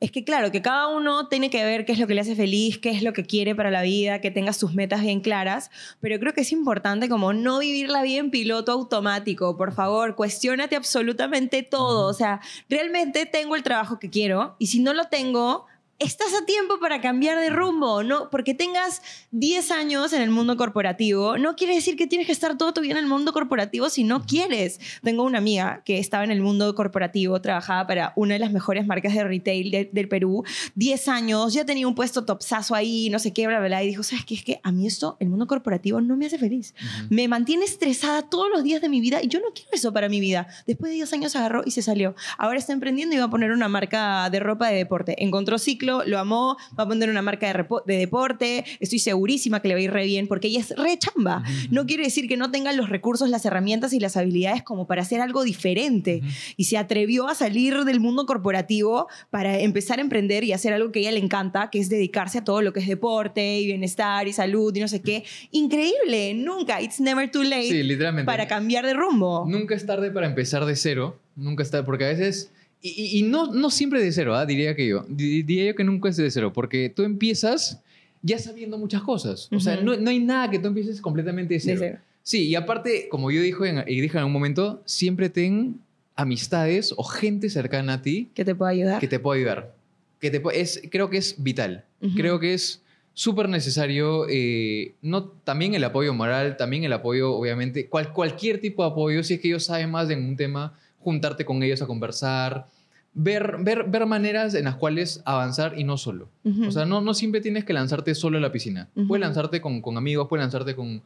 es que, claro, que cada uno tiene que ver qué es lo que le hace feliz, qué es lo que quiere para la vida, que tenga sus metas bien claras, pero creo que es importante como no vivir la vida en piloto automático. Por favor, cuestiónate absolutamente todo. O sea, realmente tengo el trabajo que quiero y si no lo tengo, estás a tiempo para cambiar de rumbo, ¿no? Porque tengas 10 años en el mundo corporativo, no quiere decir que tienes que estar todo tu vida en el mundo corporativo si no quieres. Tengo una amiga que estaba en el mundo corporativo, trabajaba para una de las mejores marcas de retail de- del Perú, 10 años, ya tenía un puesto topsazo ahí, no sé qué, bla, bla, bla, y dijo, ¿sabes qué? Es que a mí esto, el mundo corporativo, no me hace feliz. Me mantiene estresada todos los días de mi vida y yo no quiero eso para mi vida. Después de 10 años agarró y se salió. Ahora está emprendiendo y va a poner una marca de ropa de deporte. Encontró ciclo, lo amó, va a poner una marca de, de deporte. Estoy segurísima que le va a ir re bien porque ella es re chamba. No quiere decir que no tenga los recursos, las herramientas y las habilidades como para hacer algo diferente. Y se atrevió a salir del mundo corporativo para empezar a emprender y hacer algo que a ella le encanta, que es dedicarse a todo lo que es deporte y bienestar y salud y no sé qué. Increíble, nunca, it's never too late Sí, literalmente. para cambiar de rumbo. Nunca es tarde para empezar de cero. Nunca es tarde, porque a veces. Y, y- no, no siempre de cero, ¿ah? diría que yo. Di- Diría yo que nunca es de cero, porque tú empiezas ya sabiendo muchas cosas. O sea, Ujú. no, no hay nada que tú empieces completamente de De cero. cero. Sí, y aparte, como yo dijo en, y dije en un momento, siempre ten amistades o gente cercana a ti Que te pueda ayudar. que te pueda ayudar. Que te, es, creo que es vital. Ujú. Creo que es súper necesario, eh, no, también el apoyo moral, también el apoyo, obviamente, cual, cualquier tipo de apoyo, si es que ellos saben más en un tema, juntarte con ellos a conversar, ver, ver, ver maneras en las cuales avanzar y no solo. O sea, no, no siempre tienes que lanzarte solo a la piscina. Puedes lanzarte con, con amigos, puedes lanzarte con,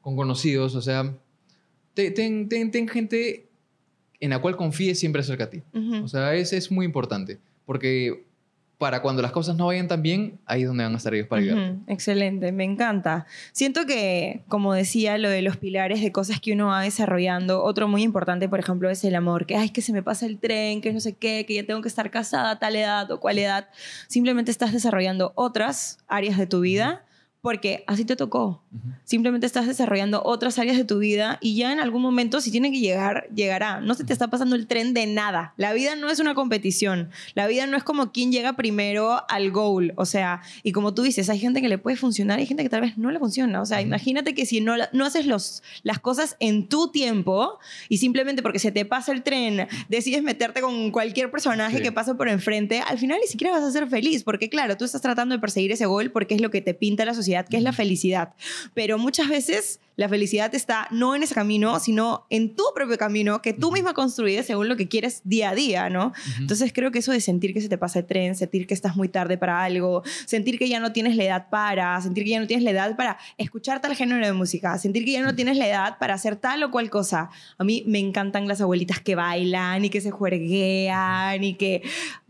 con conocidos, o sea, te- ten, ten, ten gente en la cual confíes siempre cerca a ti. Ujú. O sea, ese es muy importante, porque para cuando las cosas no vayan tan bien, ahí es donde van a estar ellos para ayudarte. Ujú, Excelente, me encanta. Siento que, como decía, lo de los pilares de cosas que uno va desarrollando, otro muy importante, por ejemplo, es el amor, que, ay, que se me pasa el tren, que no sé qué, que ya tengo que estar casada a tal edad o cual edad. Simplemente estás desarrollando otras áreas de tu vida porque así te tocó. Ujú. Simplemente estás desarrollando otras áreas de tu vida y ya en algún momento, si tiene que llegar, llegará. No se te está pasando el tren de nada. La vida no es una competición. La vida no es como quién llega primero al goal. O sea, y como tú dices, hay gente que le puede funcionar y hay gente que tal vez no le funciona. O sea, Ujú. imagínate que si no, no haces los, las cosas en tu tiempo y simplemente porque se te pasa el tren, decides meterte con cualquier personaje Sí. que pasa por enfrente, al final ni siquiera vas a ser feliz. Porque claro, tú estás tratando de perseguir ese goal porque es lo que te pinta la sociedad, que es la felicidad. Pero muchas veces la felicidad está no en ese camino, sino en tu propio camino que tú misma construyes según lo que quieres día a día, ¿no? Ujú. Entonces creo que eso de sentir que se te pasa el tren, sentir que estás muy tarde para algo, sentir que ya no tienes la edad para, sentir que ya no tienes la edad para escuchar tal género de música, sentir que ya no tienes la edad para hacer tal o cual cosa. A mí me encantan las abuelitas que bailan y que se juerguean y que...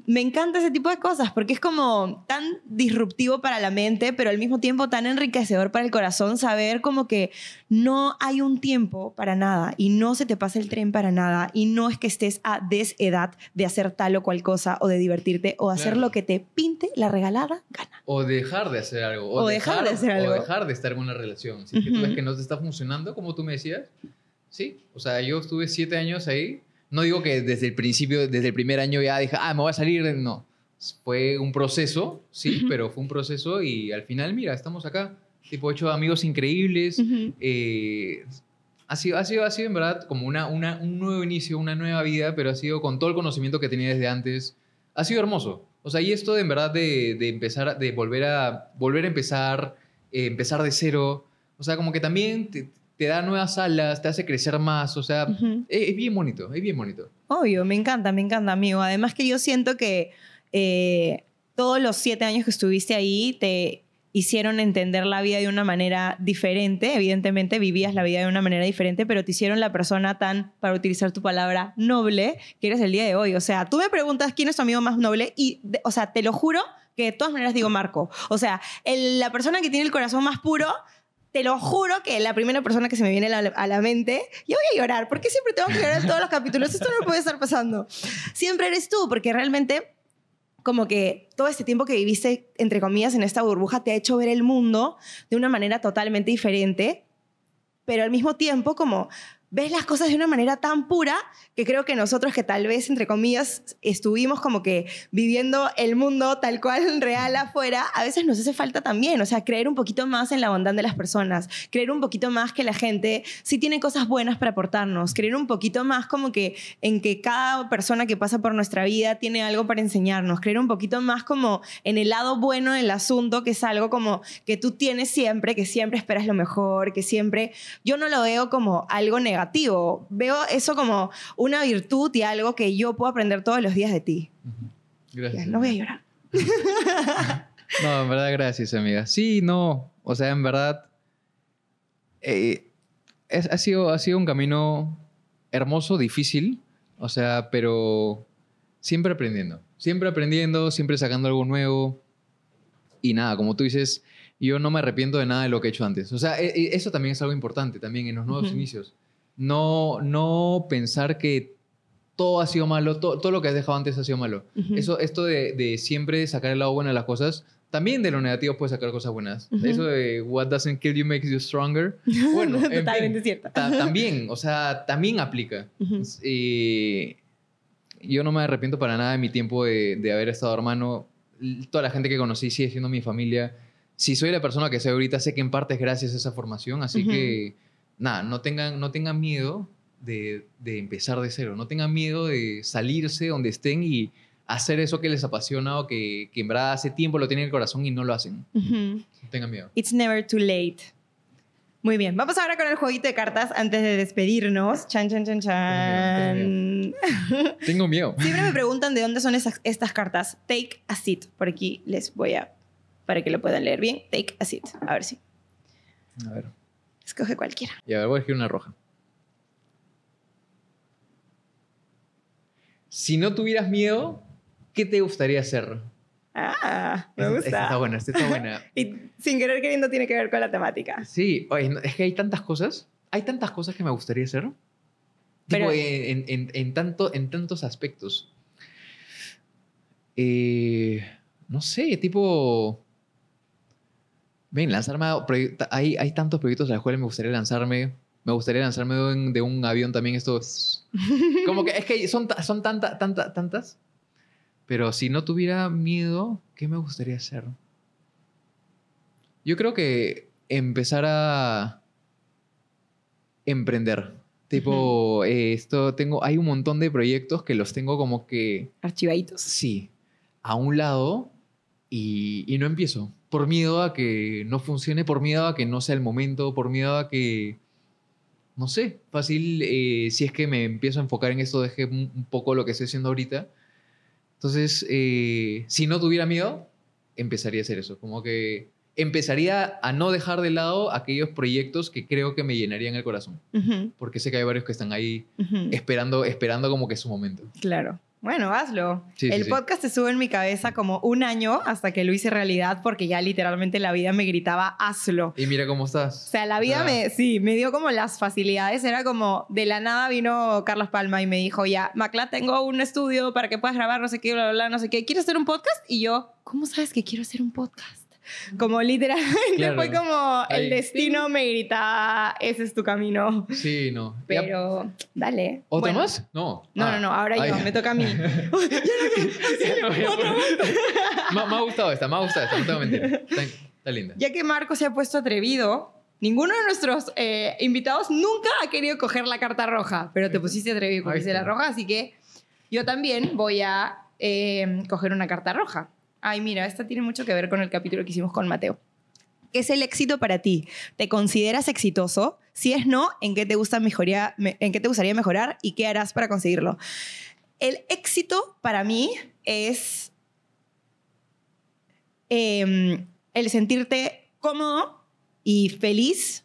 Me encanta ese tipo de cosas porque es como tan disruptivo para la mente, pero al mismo tiempo tan enriquecedor para el corazón saber como que no hay un tiempo para nada y no se te pasa el tren para nada y no es que estés a desedad de hacer tal o cual cosa o de divertirte o hacer Claro. lo que te pinte la regalada gana. O dejar de hacer algo. O dejar de hacer algo. O dejar de estar en una relación. Si que tú ves que no te está funcionando, como tú me decías. Sí. O sea, yo estuve siete años ahí. No digo que desde el principio, desde el primer año ya dije, ah, me voy a salir. No. Fue un proceso, sí, pero fue un proceso y al final, mira, estamos acá. Tipo, he hecho amigos increíbles. Eh, ha, sido, ha, sido, ha sido en verdad como una, una, un nuevo inicio, una nueva vida, pero ha sido con todo el conocimiento que tenía desde antes. Ha sido hermoso. O sea, y esto de en verdad de, de empezar, de volver a, volver a empezar, eh, empezar de cero. O sea, como que también te, te da nuevas alas, te hace crecer más, o sea, Ujú. es, es bien bonito, es bien bonito. Obvio, me encanta, me encanta, amigo. Además que yo siento que eh, todos los siete años que estuviste ahí te hicieron entender la vida de una manera diferente. Evidentemente vivías la vida de una manera diferente, pero te hicieron la persona tan, para utilizar tu palabra, noble que eres el día de hoy. O sea, tú me preguntas quién es tu amigo más noble y, de- o sea, te lo juro que de todas maneras digo Marco. O sea, el- la persona que tiene el corazón más puro te lo juro que la primera persona que se me viene a la, mente, yo voy a llorar, porque siempre tengo que llorar en todos los capítulos, esto no puede estar pasando. Siempre eres tú, porque realmente como que todo este tiempo que viviste, entre comillas, en esta burbuja, te ha hecho ver el mundo de una manera totalmente diferente, pero al mismo tiempo como ves las cosas de una manera tan pura que creo que nosotros que tal vez, entre comillas, estuvimos como que viviendo el mundo tal cual real afuera, a veces nos hace falta también, o sea, creer un poquito más en la bondad de las personas, creer un poquito más que la gente sí tiene cosas buenas para aportarnos, creer un poquito más como que en que cada persona que pasa por nuestra vida tiene algo para enseñarnos, creer un poquito más como en el lado bueno del asunto, que es algo como que tú tienes siempre, que siempre esperas lo mejor, que siempre, yo no lo veo como algo negativo, veo eso como una virtud y algo que yo puedo aprender todos los días de ti. Gracias. no voy a llorar. No, en verdad, gracias, amiga. Sí, no. O sea, en verdad. eh, es- ha, sido, ha sido un camino hermoso, difícil. O sea, pero siempre aprendiendo. Siempre aprendiendo, siempre sacando algo nuevo. Y nada, como tú dices, yo no me arrepiento de nada de lo que he hecho antes. O sea, e- e- eso también es algo importante, también en los nuevos Ujú. inicios. No, no pensar que todo ha sido malo, todo, todo lo que has dejado antes ha sido malo. Ujú. Eso, esto de, de siempre sacar el lado bueno de las cosas, también de lo negativo puedes sacar cosas buenas. Ujú. Eso de what doesn't kill you makes you stronger. Bueno, en Totalmente cierto. ta- también, o sea, también aplica. Ujú. Y yo no me arrepiento para nada de mi tiempo de, de haber estado hermano. Toda la gente que conocí sigue siendo mi familia. Si soy la persona que soy ahorita, sé que en parte es gracias a esa formación. Así que, nada, no tengan, no tengan miedo de, de empezar de cero. No tengan miedo de salirse donde estén y hacer eso que les apasiona o que, que en verdad hace tiempo lo tienen en el corazón y no lo hacen. No tengan miedo. It's never too late. Muy bien, vamos ahora con el jueguito de cartas antes de despedirnos. Chan, chan, chan, chan. Tengo miedo. Siempre me preguntan de dónde son esas- estas cartas. Take a seat. Por aquí les voy a, para que lo puedan leer bien. Take a seat. A ver si. A ver. Escoge cualquiera. Y a ver, voy a elegir una roja. Si no tuvieras miedo, ¿qué te gustaría hacer? Ah, me gusta. Esta está buena, esta está buena. Y sin querer queriendo tiene que ver con la temática. Sí, oye, es que hay tantas cosas. Hay tantas cosas que me gustaría hacer. Pero- Tipo, en, en- en tanto, en tantos aspectos. Eh, no sé, tipo... Ven, lanzarme a Hay, hay tantos proyectos a los cuales me gustaría lanzarme. Me gustaría lanzarme de un, de un avión también. Esto es- Como que es que son, son tanta, tanta, tantas. Pero si no tuviera miedo, ¿qué me gustaría hacer? Yo creo que empezar a emprender. Tipo, eh, esto tengo, hay un montón de proyectos que los tengo como que, Archivaditos. sí, a un lado y, y no empiezo. Por miedo a que no funcione, por miedo a que no sea el momento, por miedo a que, no sé, fácil, eh, si es que me empiezo a enfocar en esto, deje un, poco lo que estoy haciendo ahorita. Entonces, eh, si no tuviera miedo, empezaría a hacer eso. Como que empezaría a no dejar de lado aquellos proyectos que creo que me llenarían el corazón. Porque sé que hay varios que están ahí esperando, esperando como que es su momento. Claro. Bueno, hazlo. Sí, sí, el sí. podcast estuvo en mi cabeza como un año hasta que lo hice realidad porque ya literalmente la vida me gritaba, hazlo. Y mira cómo O estás. sea, la vida Ah. me, sí, me dio como las facilidades. Era como, de la nada vino Carlos Palma y me dijo, ya, Macla, tengo un estudio para que puedas grabar, no sé qué, bla, bla, bla, no sé qué. ¿Quieres hacer un podcast? Y yo, ¿cómo sabes que quiero hacer un podcast? Como literalmente Claro. fue como Ahí. el destino me gritaba, ese es tu camino. Sí, no. Ya, Pero, dale. ¿Otra Bueno. más? No. No, Ah. no, no, ahora Ah, yo, me toca a mí. me, me ha gustado esta, me ha gustado esta, no te voy a mentir. Está, está linda. Ya que Marco se ha puesto atrevido, ninguno de nuestros eh, invitados nunca ha querido coger la carta roja, pero te pusiste atrevido y Ahí cogiste la roja, así que yo también voy a eh, coger una carta roja. Ay, mira, esta tiene mucho que ver con el capítulo que hicimos con Mateo. ¿Qué es el éxito para ti? ¿Te consideras exitoso? Si es no, ¿en qué te, gustaría mejorar y qué harás para conseguirlo? El éxito para mí es em, el sentirte cómodo y feliz.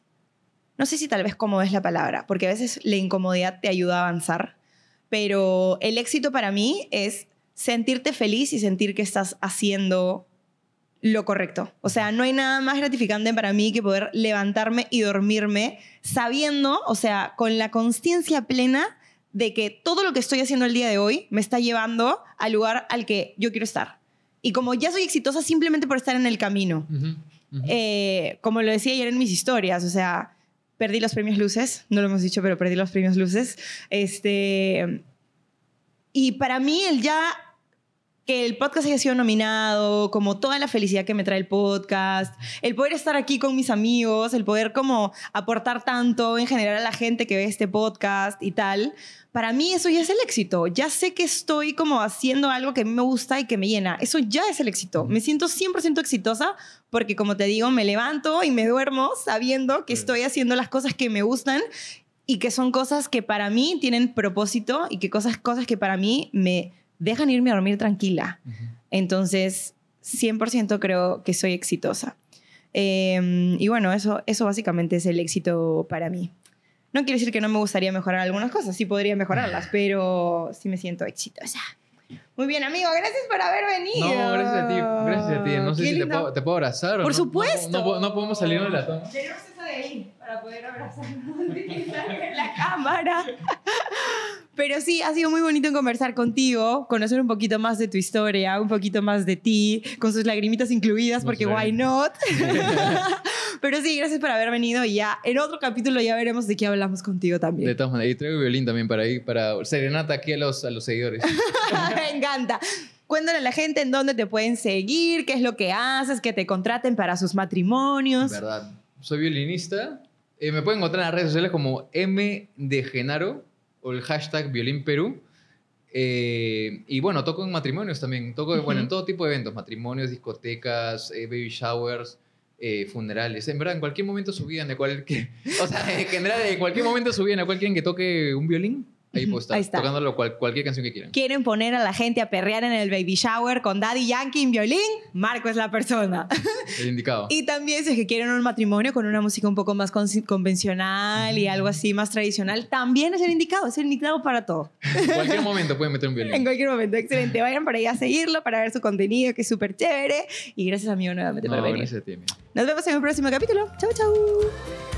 No sé si tal vez cómodo es la palabra, porque a veces la incomodidad te ayuda a avanzar, pero el éxito para mí es sentirte feliz y sentir que estás haciendo lo correcto. O sea, no hay nada más gratificante para mí que poder levantarme y dormirme sabiendo, o sea, con la conciencia plena de que todo lo que estoy haciendo el día de hoy me está llevando al lugar al que yo quiero estar. Y como ya soy exitosa simplemente por estar en el camino. Eh, como lo decía ayer en mis historias, o sea, perdí los premios Luces, no lo hemos dicho, pero perdí los premios Luces. Este, y para mí el ya que el podcast haya sido nominado, como toda la felicidad que me trae el podcast, el poder estar aquí con mis amigos, el poder como aportar tanto en general a la gente que ve este podcast y tal, para mí eso ya es el éxito. Ya sé que estoy como haciendo algo que a mí me gusta y que me llena. Eso ya es el éxito. Me siento 100% exitosa porque, como te digo, me levanto y me duermo sabiendo que estoy haciendo las cosas que me gustan y que son cosas que para mí tienen propósito y que cosas, cosas que para mí me dejan irme a dormir tranquila. Ujú. Entonces, 100% creo que soy exitosa. Eh, y bueno, eso, eso básicamente es el éxito para mí. No quiere decir que no me gustaría mejorar algunas cosas, sí podría mejorarlas, pero sí me siento exitosa. Muy bien, amigo, gracias por haber venido. No, gracias a ti, gracias a ti. No sé Qué si te puedo, te puedo abrazar. o Por no? supuesto. No, no, no podemos salir de la toma. Tenemos esa de ahí para poder abrazarnos en la cámara. Pero sí, ha sido muy bonito conversar contigo, conocer un poquito más de tu historia, un poquito más de ti, con sus lagrimitas incluidas, porque Muchas why not? Pero sí, gracias por haber venido y ya en otro capítulo ya veremos de qué hablamos contigo De también. todas maneras, y traigo violín también para ahí, para serenata aquí a los, a los seguidores. Me encanta. Cuéntale a la gente en dónde te pueden seguir, qué es lo que haces, que te contraten para sus matrimonios. ¿Verdad? Soy violinista. Eh, me pueden encontrar en las redes sociales como M de Genaro o el hashtag Violín Perú. Eh, y bueno, toco en matrimonios también. Toco bueno, en todo tipo de eventos: matrimonios, discotecas, eh, baby showers, eh, funerales. En verdad, en cualquier momento subían de cualquier. O sea, en general, en cualquier momento subían a cualquier que toque un violín. Ahí puedo estar, Ahí está. tocándolo cual- cualquier canción que quieran. quieren poner a la gente a perrear en el baby shower con Daddy Yankee en violín, Marco es la persona. El indicado. Y también si es que quieren un matrimonio con una música un poco más con- convencional y algo así más tradicional, también es el indicado, es el indicado para todo. En cualquier momento pueden meter un En violín. cualquier momento, excelente. Vayan por ahí a seguirlo para ver su contenido, que es súper chévere. Y gracias amigo nuevamente No, por venir. gracias a ti, amigo. Nos vemos en el próximo capítulo. Chau, chau.